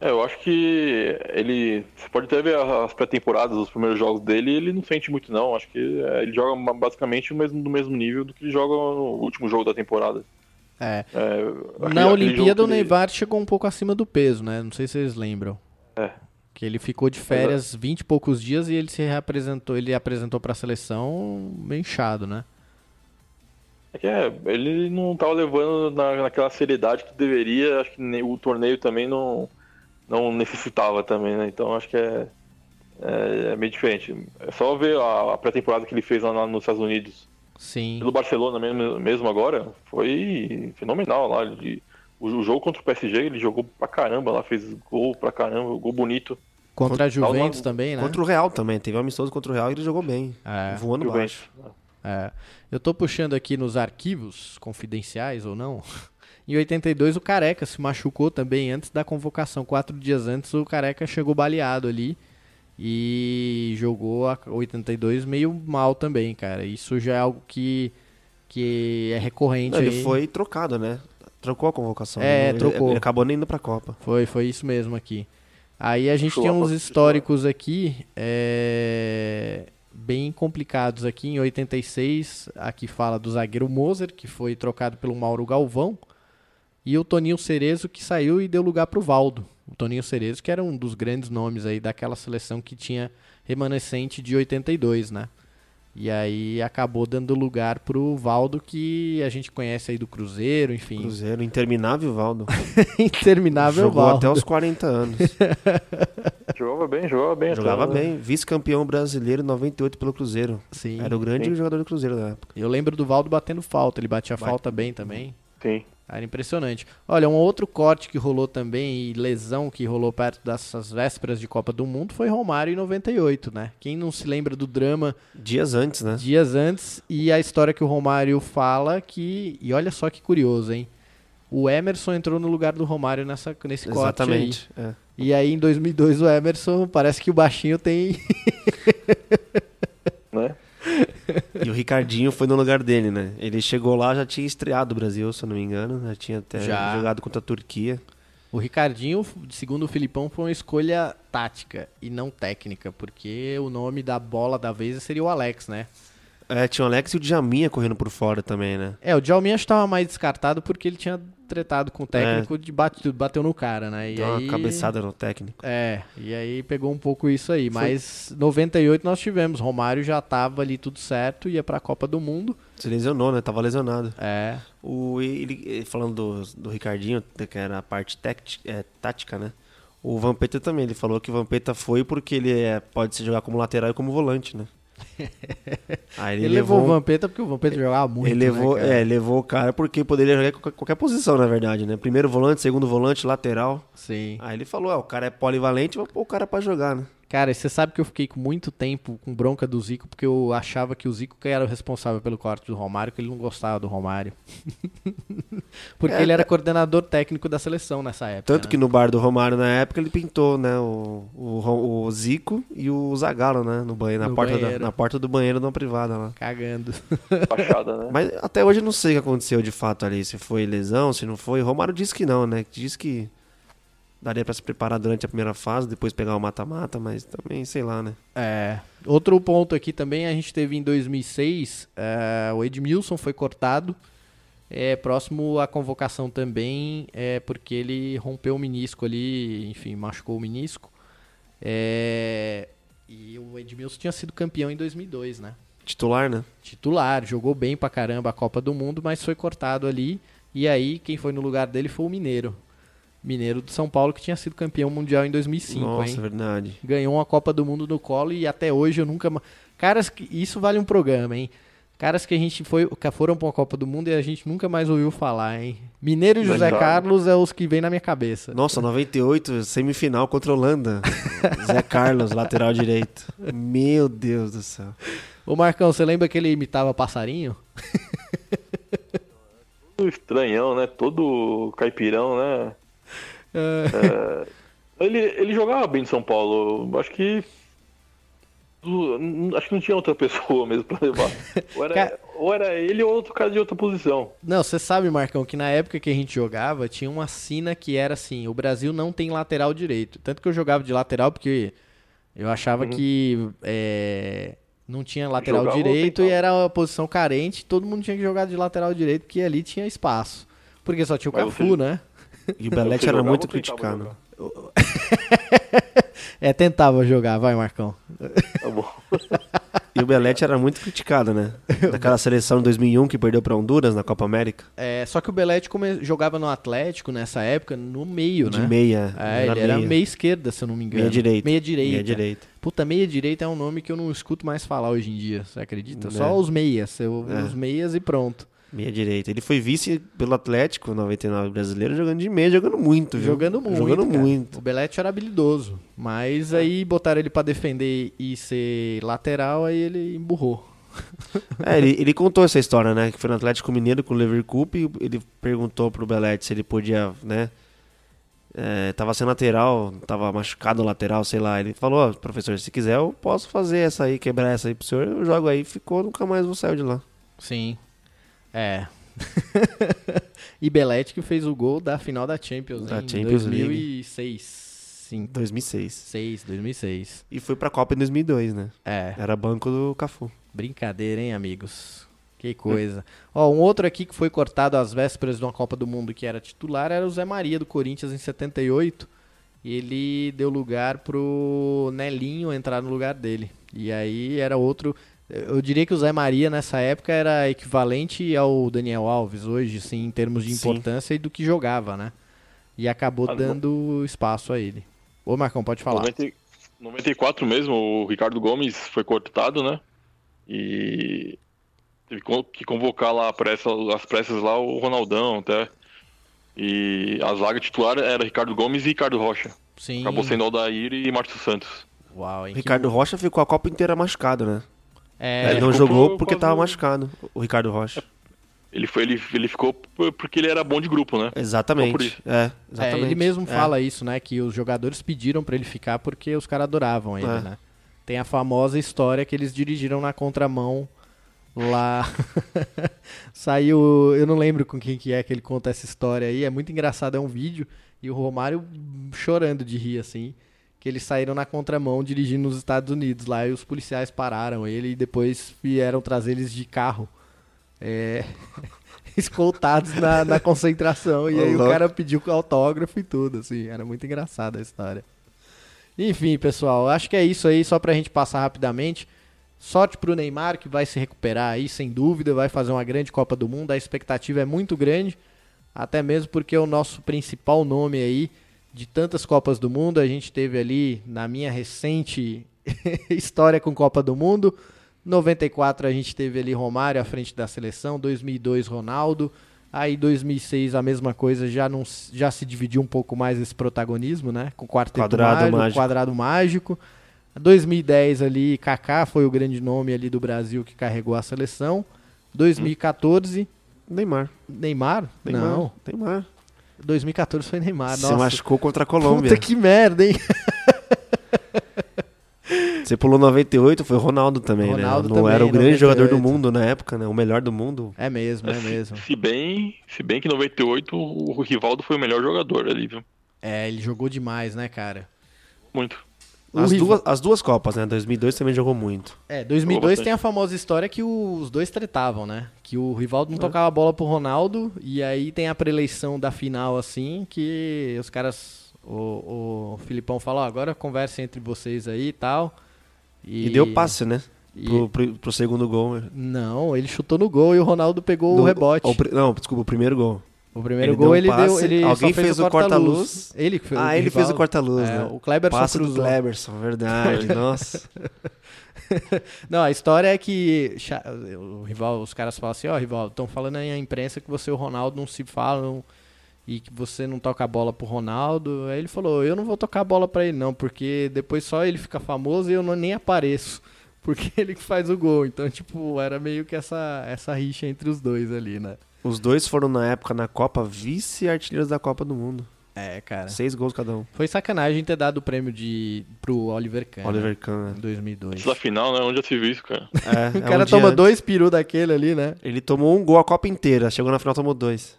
É, eu acho que ele. Você pode até ver as pré-temporadas, os primeiros jogos dele, ele não sente muito, não. Acho que é, ele joga basicamente o mesmo, do mesmo nível do que ele joga no último jogo da temporada. É. É, Na Olimpíada, o ele- Neymar chegou um pouco acima do peso, né? Não sei se vocês lembram. É. Que ele ficou de férias 20 e poucos dias e ele se reapresentou, ele apresentou pra seleção bem inchado, né? É que é, ele não tava levando na, naquela seriedade que deveria, acho que o torneio também não, não necessitava também, né? Então acho que é, é, é meio diferente. É só ver a, a pré-temporada que ele fez lá na- nos Estados Unidos. Sim. Pelo Barcelona mesmo, mesmo agora, foi fenomenal lá. Ele, o, o jogo contra o PSG, ele jogou pra caramba lá, fez gol pra caramba, gol bonito. Contra a Juventus Juventus também, né? Contra o Real também. Teve um amistoso contra o Real e ele jogou bem. É. voando Juventus. baixo. É. Eu tô puxando aqui nos arquivos, confidenciais ou não. Em 82 o Careca se machucou também antes da convocação. Quatro dias antes o Careca chegou baleado ali e jogou a 82 meio mal também, cara. Isso já é algo que, que é recorrente Não, ele aí. foi trocado, né? Trocou a convocação. É, Ele- trocou. Ele acabou nem indo pra Copa. Foi, foi isso mesmo aqui. Aí a gente Show, tem uns históricos aqui é, bem complicados aqui. Em 86, aqui fala do zagueiro Moser, que foi trocado pelo Mauro Galvão. E o Toninho Cerezo, que saiu e deu lugar para o Valdo. O Toninho Cerezo, que era um dos grandes nomes aí daquela seleção que tinha remanescente de 82, né? E aí acabou dando lugar pro Valdo, que a gente conhece aí do Cruzeiro, enfim. Cruzeiro, interminável Valdo. Interminável Jogou Valdo. até os 40 anos. Jogava bem, jogava bem. Jogava até, né? bem. Vice-campeão brasileiro em 98 pelo Cruzeiro. Sim. Era o grande Sim. jogador do Cruzeiro da época. Eu lembro do Valdo batendo falta, ele batia Bate- falta bem também. Sim. Era impressionante. Olha, um outro corte que rolou também e lesão que rolou perto dessas vésperas de Copa do Mundo foi Romário em 98, né? Quem não se lembra do drama Dias antes, né? dias antes e a história que o Romário fala que, e olha só que curioso, hein? O Emerson entrou no lugar do Romário nessa, nesse corte aí. Exatamente. é. E aí em 2002 o Emerson, parece que o baixinho tem? E o Ricardinho foi no lugar dele, né? Ele chegou lá, já tinha estreado o Brasil, se eu não me engano. Já tinha até Já. jogado contra a Turquia. O Ricardinho, segundo o Filipão, foi uma escolha tática e não técnica, porque o nome da bola da vez seria o Alex, né? É, tinha o Alex e o Djaminha correndo por fora também, né? É, o Djalminha estava mais descartado porque ele tinha tretado com o técnico de bate, bateu no cara, né? E Deu uma aí, cabeçada no técnico. É, e aí pegou um pouco isso aí. Mas 98 nós tivemos, Romário já tava ali tudo certo, ia pra Copa do Mundo. Se lesionou, né? Tava lesionado. É, O, ele, ele- falando do, do Ricardinho, que era a parte tect, é, tática, né? O Vampeta também, ele falou que o Vampeta foi porque ele é, pode se jogar como lateral e como volante, né? Aí ele, levou, o Vampeta porque o Vampeta jogava muito, ele levou, né, é, levou o cara porque poderia jogar em qualquer, qualquer posição, na verdade, né? Primeiro volante, segundo volante, lateral. Sim. Aí ele falou, ah, o cara é polivalente, vou pôr o cara pra jogar, né? Cara, e você sabe que eu fiquei com muito tempo com bronca do Zico, porque eu achava que o Zico que era o responsável pelo corte do Romário, que ele não gostava do Romário. porque É, ele era coordenador técnico da seleção nessa época. Tanto né? que no bar do Romário, na época, ele pintou, né? O, o, o Zico e o Zagallo, né? No banheiro, na, No porta da, banheiro. na porta do banheiro de uma privada lá. Cagando. Fachada, né? Mas até hoje eu não sei o que aconteceu de fato ali. Se foi lesão, se não foi. O Romário disse que não, né? Diz que daria para se preparar durante a primeira fase, depois pegar o mata-mata, mas também, sei lá, né? É. Outro ponto aqui também, a gente teve em 2006, é, o Edmilson foi cortado, é, próximo à convocação também, é porque ele rompeu o menisco ali, enfim, machucou o menisco. É, e o Edmilson tinha sido campeão em 2002, né? Titular, né? Titular, jogou bem pra caramba a Copa do Mundo, mas foi cortado ali. E aí, quem foi no lugar dele foi o Mineiro. Mineiro de São Paulo, que tinha sido campeão mundial em 2005, Nossa, hein? verdade. Ganhou uma Copa do Mundo no colo e até hoje eu nunca. Caras, que isso vale um programa, hein? Caras que a gente foi, que foram pra uma Copa do Mundo e a gente nunca mais ouviu falar, hein? Mineiro e José. Carlos é os que vem na minha cabeça. Nossa, 98, semifinal contra a Holanda. Zé Carlos, lateral direito. Meu Deus do céu. Ô Marcão, você lembra que ele imitava passarinho? Todo estranhão, né? Todo caipirão, né? É, ele, ele jogava bem em São Paulo. Acho que. Acho que não tinha outra pessoa mesmo pra levar. Ou era, Cara- ou era ele ou outro cara de outra posição. Não, você sabe, Marcão, que na época que a gente jogava, tinha uma sina que era assim, o Brasil não tem lateral direito. Tanto que eu jogava de lateral porque eu achava que é, não tinha lateral Jogava direito e tentava? era uma posição carente, todo mundo tinha que jogar de lateral direito porque ali tinha espaço. Porque só tinha o Mas Cafu, você- né? E o Belete era muito criticado. É, tentava jogar, vai, Marcão. Tá bom. E o Belete era muito criticado, né? Daquela seleção de 2001 que perdeu pra Honduras na Copa América. É, só que o Belete come- jogava no Atlético nessa época, no meio, De né? meia. É, ele era meia esquerda, se eu não me engano. Meia direita. Meia direita. Meia direita. Puta, meia direita é um nome que eu não escuto mais falar hoje em dia, você acredita? É. Só os meias, eu- É. os meias e pronto. Meia direita. Ele foi vice pelo Atlético 99 brasileiro, jogando de meia, jogando muito, viu? Jogando muito. Jogando cara. muito. O Belete era habilidoso, mas aí botaram ele pra defender e ser lateral, aí ele emburrou. É, ele, ele contou essa história, né? Que foi no Atlético Mineiro com o Leverkusen. e Ele perguntou pro Belete se ele podia, né? É, tava sem lateral, tava machucado o lateral, sei lá. Ele falou: Ó, professor, se quiser eu posso fazer essa aí, quebrar essa aí pro senhor. Eu jogo aí. Ficou, nunca mais vou sair de lá. Sim. É. e Belete que fez o gol da final da Champions Da em Champions 2006. Sim. 2006. 6, 2006. E foi pra Copa em 2002, né? É. Era banco do Cafu. Brincadeira, hein, amigos? Que coisa. Ó, um outro aqui que foi cortado às vésperas de uma Copa do Mundo que era titular era o Zé Maria do Corinthians em 78. E ele deu lugar pro Nelinho entrar no lugar dele. E aí era outro. Eu diria que o Zé Maria nessa época era equivalente ao Daniel Alves hoje, sim, em termos de Sim. importância e do que jogava, né? E acabou Ah, dando espaço a ele. Ô Marcão, pode falar. 90, 94 mesmo, o Ricardo Gomes foi cortado, né? E teve que convocar lá pressa, as pressas lá o Ronaldão até. E a zaga titular era Ricardo Gomes e Ricardo Rocha. Sim. Acabou sendo Aldair e Márcio Santos. Uau, hein? Que- Ricardo Rocha ficou a Copa inteira machucado, né? É, ele não jogou por porque causa tava do- machucado, o Ricardo Rocha. Ele, foi, ele, ele ficou porque ele era bom de grupo, né? Exatamente. É, É, exatamente. ele mesmo É. fala isso, né? Que os jogadores pediram pra ele ficar porque os caras adoravam ele, É. né? Tem a famosa história que eles dirigiram na contramão lá. Saiu. Eu não lembro com quem que é que ele conta essa história aí. É muito engraçado, é um vídeo. E o Romário chorando de rir, assim. Que eles saíram na contramão dirigindo nos Estados Unidos lá. E os policiais pararam ele e depois vieram trazer eles de carro. É. escoltados na, na concentração. E aí o cara pediu autógrafo e tudo, assim. Era muito engraçada a história. Enfim, pessoal, acho que é isso aí, só pra gente passar rapidamente. Sorte pro Neymar, que vai se recuperar aí, sem dúvida, vai fazer uma grande Copa do Mundo. A expectativa é muito grande, até mesmo porque o nosso principal nome aí de tantas Copas do Mundo. A gente teve ali, na minha recente história com Copa do Mundo, 94 a gente teve ali Romário à frente da seleção, 2002 Ronaldo, aí 2006 a mesma coisa, já não já se dividiu um pouco mais esse protagonismo, né? Com o quarteto Quadrado mágico, mágico. quadrado mágico. 2010 ali, Kaká foi o grande nome ali do Brasil que carregou a seleção. 2014, Neymar. Neymar? Neymar. Não. Neymar. 2014 foi Neymar. Se Nossa. machucou contra a Colômbia. Puta que merda, hein? Você pulou 98, foi Ronaldo também, Ronaldo né? Não também, era o grande 98. jogador do mundo na época, né? O melhor do mundo. É mesmo, é mesmo. Se bem, se bem que em 98 o o Rivaldo foi o melhor jogador ali, viu? É, ele jogou demais, né, cara? Muito. As Rival- duas, as duas Copas, né? 2002 também jogou muito. É, 2002 bastante. tem a famosa história que os dois tretavam, né? Que o Rivaldo não tocava a bola pro Ronaldo, e aí tem a preleição da final, assim, que os caras. O, o Filipão fala, ó, agora conversa entre vocês aí e tal. E, deu passe, né? e- Pro, pro, pro segundo gol. né? Não, ele chutou no gol e o Ronaldo pegou o No- rebote. o pri- não, desculpa, o primeiro gol. O primeiro Ele gol deu um ele deu. passe, Ele alguém fez, fez o corta-luz. corta-luz. Ele que fez Ah, ele fez o corta-luz, É, né? O Kleber Passe só do cruzou. Kleberson, verdade. Nossa. Não, a história é que o rival, os caras falam assim, ó, rival, estão falando aí na imprensa que você e o Ronaldo não se falam e que você não toca a bola pro Ronaldo. Aí ele falou, eu não vou tocar a bola pra ele não, porque depois só ele fica famoso e eu não, nem apareço. Porque ele que faz o gol. Então, tipo, era meio que essa, essa rixa entre os dois ali, né? Os dois foram na época na Copa vice-artilheiros da Copa do Mundo. É, cara. Seis gols cada um. Foi sacanagem ter dado o prêmio de, pro Oliver Kahn. Oliver né? Kahn. Em 2002. Isso da final, né? Onde já se viu isso, cara? É, O cara toma dois peru daquele ali, né? Ele tomou um gol a Copa inteira. Chegou na final, tomou dois.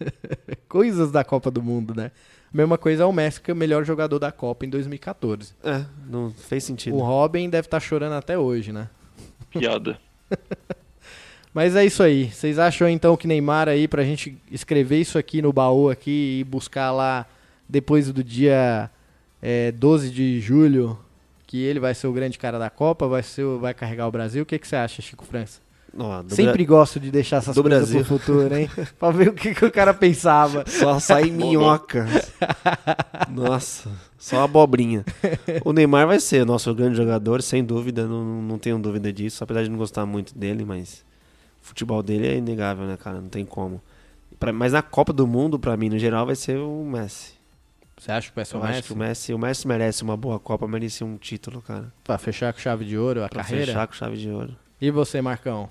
Coisas da Copa do Mundo, né? Mesma coisa é o Messi, que é o melhor jogador da Copa em 2014. É, não fez sentido. O Robin deve estar chorando até hoje, né? Piada. Mas é isso aí. Vocês acham então que Neymar aí, pra gente escrever isso aqui no baú aqui e buscar lá depois do dia é, 12 de julho, que ele vai ser o grande cara da Copa, vai, ser, vai carregar o Brasil? O que, que você acha, Chico França? Sempre gosto de deixar essas do coisas Brasil. pro futuro, hein? pra ver o que, que o cara pensava. Bra- Só sai minhoca. Nossa, só abobrinha. O Neymar vai ser o nosso grande jogador, sem dúvida. Não, não tenho dúvida disso. Apesar de não gostar muito dele, mas o futebol dele é inegável, né, cara? Não tem como. Pra- mas na Copa do Mundo, pra mim, no geral, vai ser o Messi. Você acha que vai ser o acho Messi? que o Messi, o Messi merece uma boa Copa, merece um título, cara. Pra fechar com chave de ouro a Pra carreira? fechar com chave de ouro. E você, Marcão?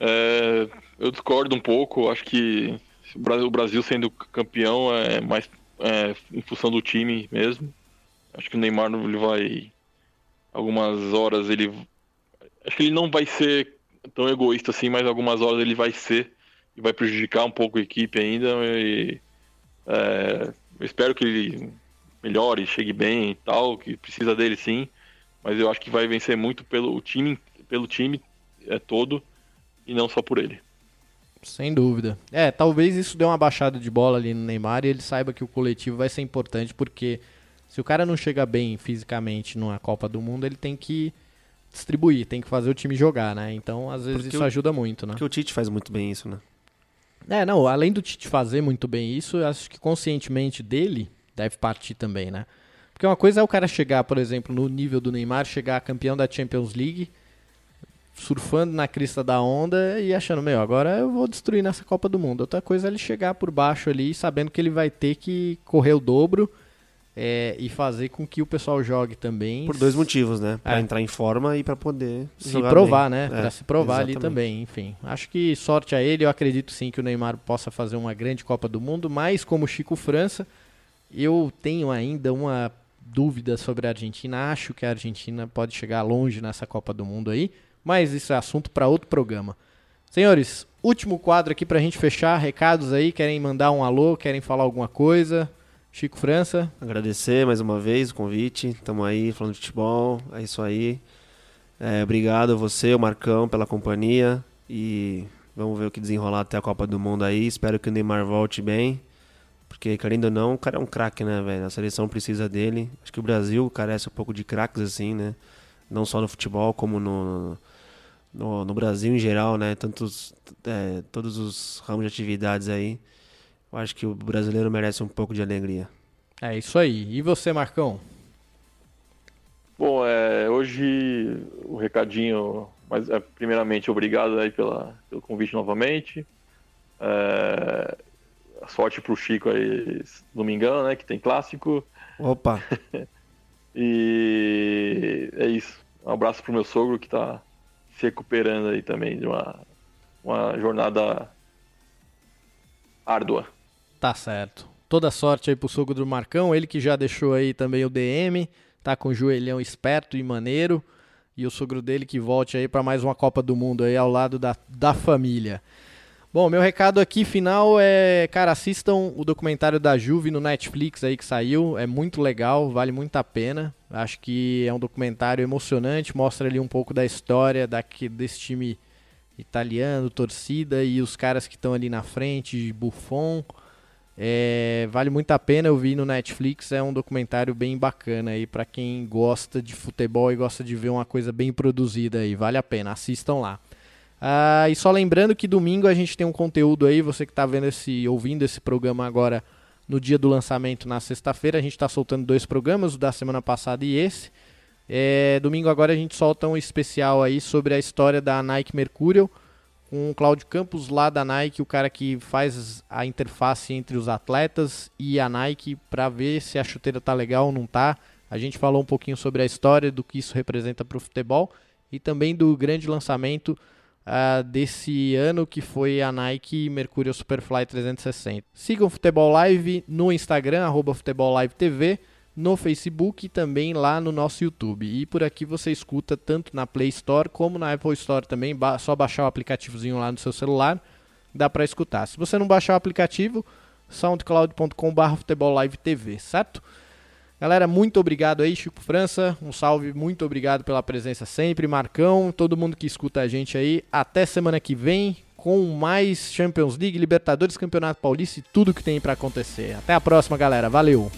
É, eu discordo um pouco. Acho que o Bra- o Brasil sendo campeão é mais é, em função do time mesmo. Acho que o Neymar não- ele vai. Algumas horas ele. Acho que ele não vai ser tão egoísta assim, mas algumas horas ele vai ser. E vai prejudicar um pouco a equipe ainda. E, é, eu espero que ele melhore, chegue bem e tal, que precisa dele sim. Mas eu acho que vai vencer muito pelo time, pelo time é, todo e não só por ele. Sem dúvida. É, talvez isso dê uma baixada de bola ali no Neymar e ele saiba que o coletivo vai ser importante, porque se o cara não chega bem fisicamente numa Copa do Mundo, ele tem que distribuir, tem que fazer o time jogar, né? Então, às vezes Porque isso o- ajuda muito, né? Porque o Tite faz muito bem isso, né? É, não, além do Tite fazer muito bem isso, eu acho que conscientemente dele deve partir também, né? Porque uma coisa é o cara chegar, por exemplo, no nível do Neymar, chegar campeão da Champions League, surfando na crista da onda e achando, meu, agora eu vou destruir nessa Copa do Mundo. Outra coisa é ele chegar por baixo ali, sabendo que ele vai ter que correr o dobro é, e fazer com que o pessoal jogue também. Por dois motivos, né? Pra É. entrar em forma e pra poder se provar, bem. né? É, Pra se provar ali exatamente. também, enfim. Acho que sorte a ele, eu acredito sim que o Neymar possa fazer uma grande Copa do Mundo, mas como Chico França, eu tenho ainda uma dúvida sobre a Argentina. Acho que a Argentina pode chegar longe nessa Copa do Mundo aí, mas isso é assunto para outro programa. Senhores, último quadro aqui pra gente fechar, recados aí, querem mandar um alô, querem falar alguma coisa? Chico França, Agradecer mais uma vez o convite. Tamo aí falando de futebol. É isso aí. É, obrigado a você, o Marcão, pela companhia. E vamos ver o que desenrolar até a Copa do Mundo aí. Espero que o Neymar volte bem. Porque, querendo ou não, o cara é um craque, né, velho? A seleção precisa dele. Acho que o Brasil carece um pouco de craques, assim, né? Não só no futebol, como no, no, no Brasil em geral, né? Tantos, é, todos os ramos de atividades aí. Eu acho que o brasileiro merece um pouco de alegria. é isso aí. E você, Marcão? Bom, é, hoje o recadinho, mas é, primeiramente obrigado aí pela, pelo convite novamente. É, sorte pro Chico aí domingão, né? Que tem clássico. Opa! E é isso. Um abraço pro meu sogro que tá se recuperando aí também de uma, uma jornada árdua. Tá certo. Toda sorte aí pro sogro do Marcão, ele que já deixou aí também o DM, tá com o joelhão esperto e maneiro, e o sogro dele que volte aí pra mais uma Copa do Mundo aí ao lado da, da família. Bom, meu recado aqui final é, cara, assistam o documentário da Juve no Netflix aí que saiu, é muito legal, vale muito a pena. Acho que é um documentário emocionante, mostra ali um pouco da história daqui, desse time italiano, torcida e os caras que estão ali na frente, Buffon. É, vale muito a pena, eu vi no Netflix, é um documentário bem bacana aí para quem gosta de futebol e gosta de ver uma coisa bem produzida aí, vale a pena, assistam lá. Ah, e só lembrando que domingo a gente tem um conteúdo aí, você que está vendo esse, ouvindo esse programa agora no dia do lançamento na sexta-feira, a gente está soltando dois programas, o da semana passada e esse. É, domingo agora a gente solta um especial aí sobre a história da Nike Mercurial com o Cláudio Campos lá da Nike, o cara que faz a interface entre os atletas e a Nike para ver se a chuteira tá legal ou não tá. A gente falou um pouquinho sobre a história do que isso representa para o futebol e também do grande lançamento uh, desse ano que foi a Nike Mercurial Superfly 360. Sigam o Futebol Live no Instagram, arroba Futebol Live TV no Facebook e também lá no nosso YouTube. E por aqui você escuta tanto na Play Store como na Apple Store também, ba só baixar o aplicativozinho lá no seu celular, dá para escutar. Se você não baixar o aplicativo, soundcloud.com.br TV, certo? Galera, muito obrigado aí, Chico França. Um salve, muito obrigado pela presença sempre. Marcão, todo mundo que escuta a gente aí. Até semana que vem com mais Champions League, Libertadores, Campeonato Paulista e tudo que tem para acontecer. Até a próxima, galera. Valeu!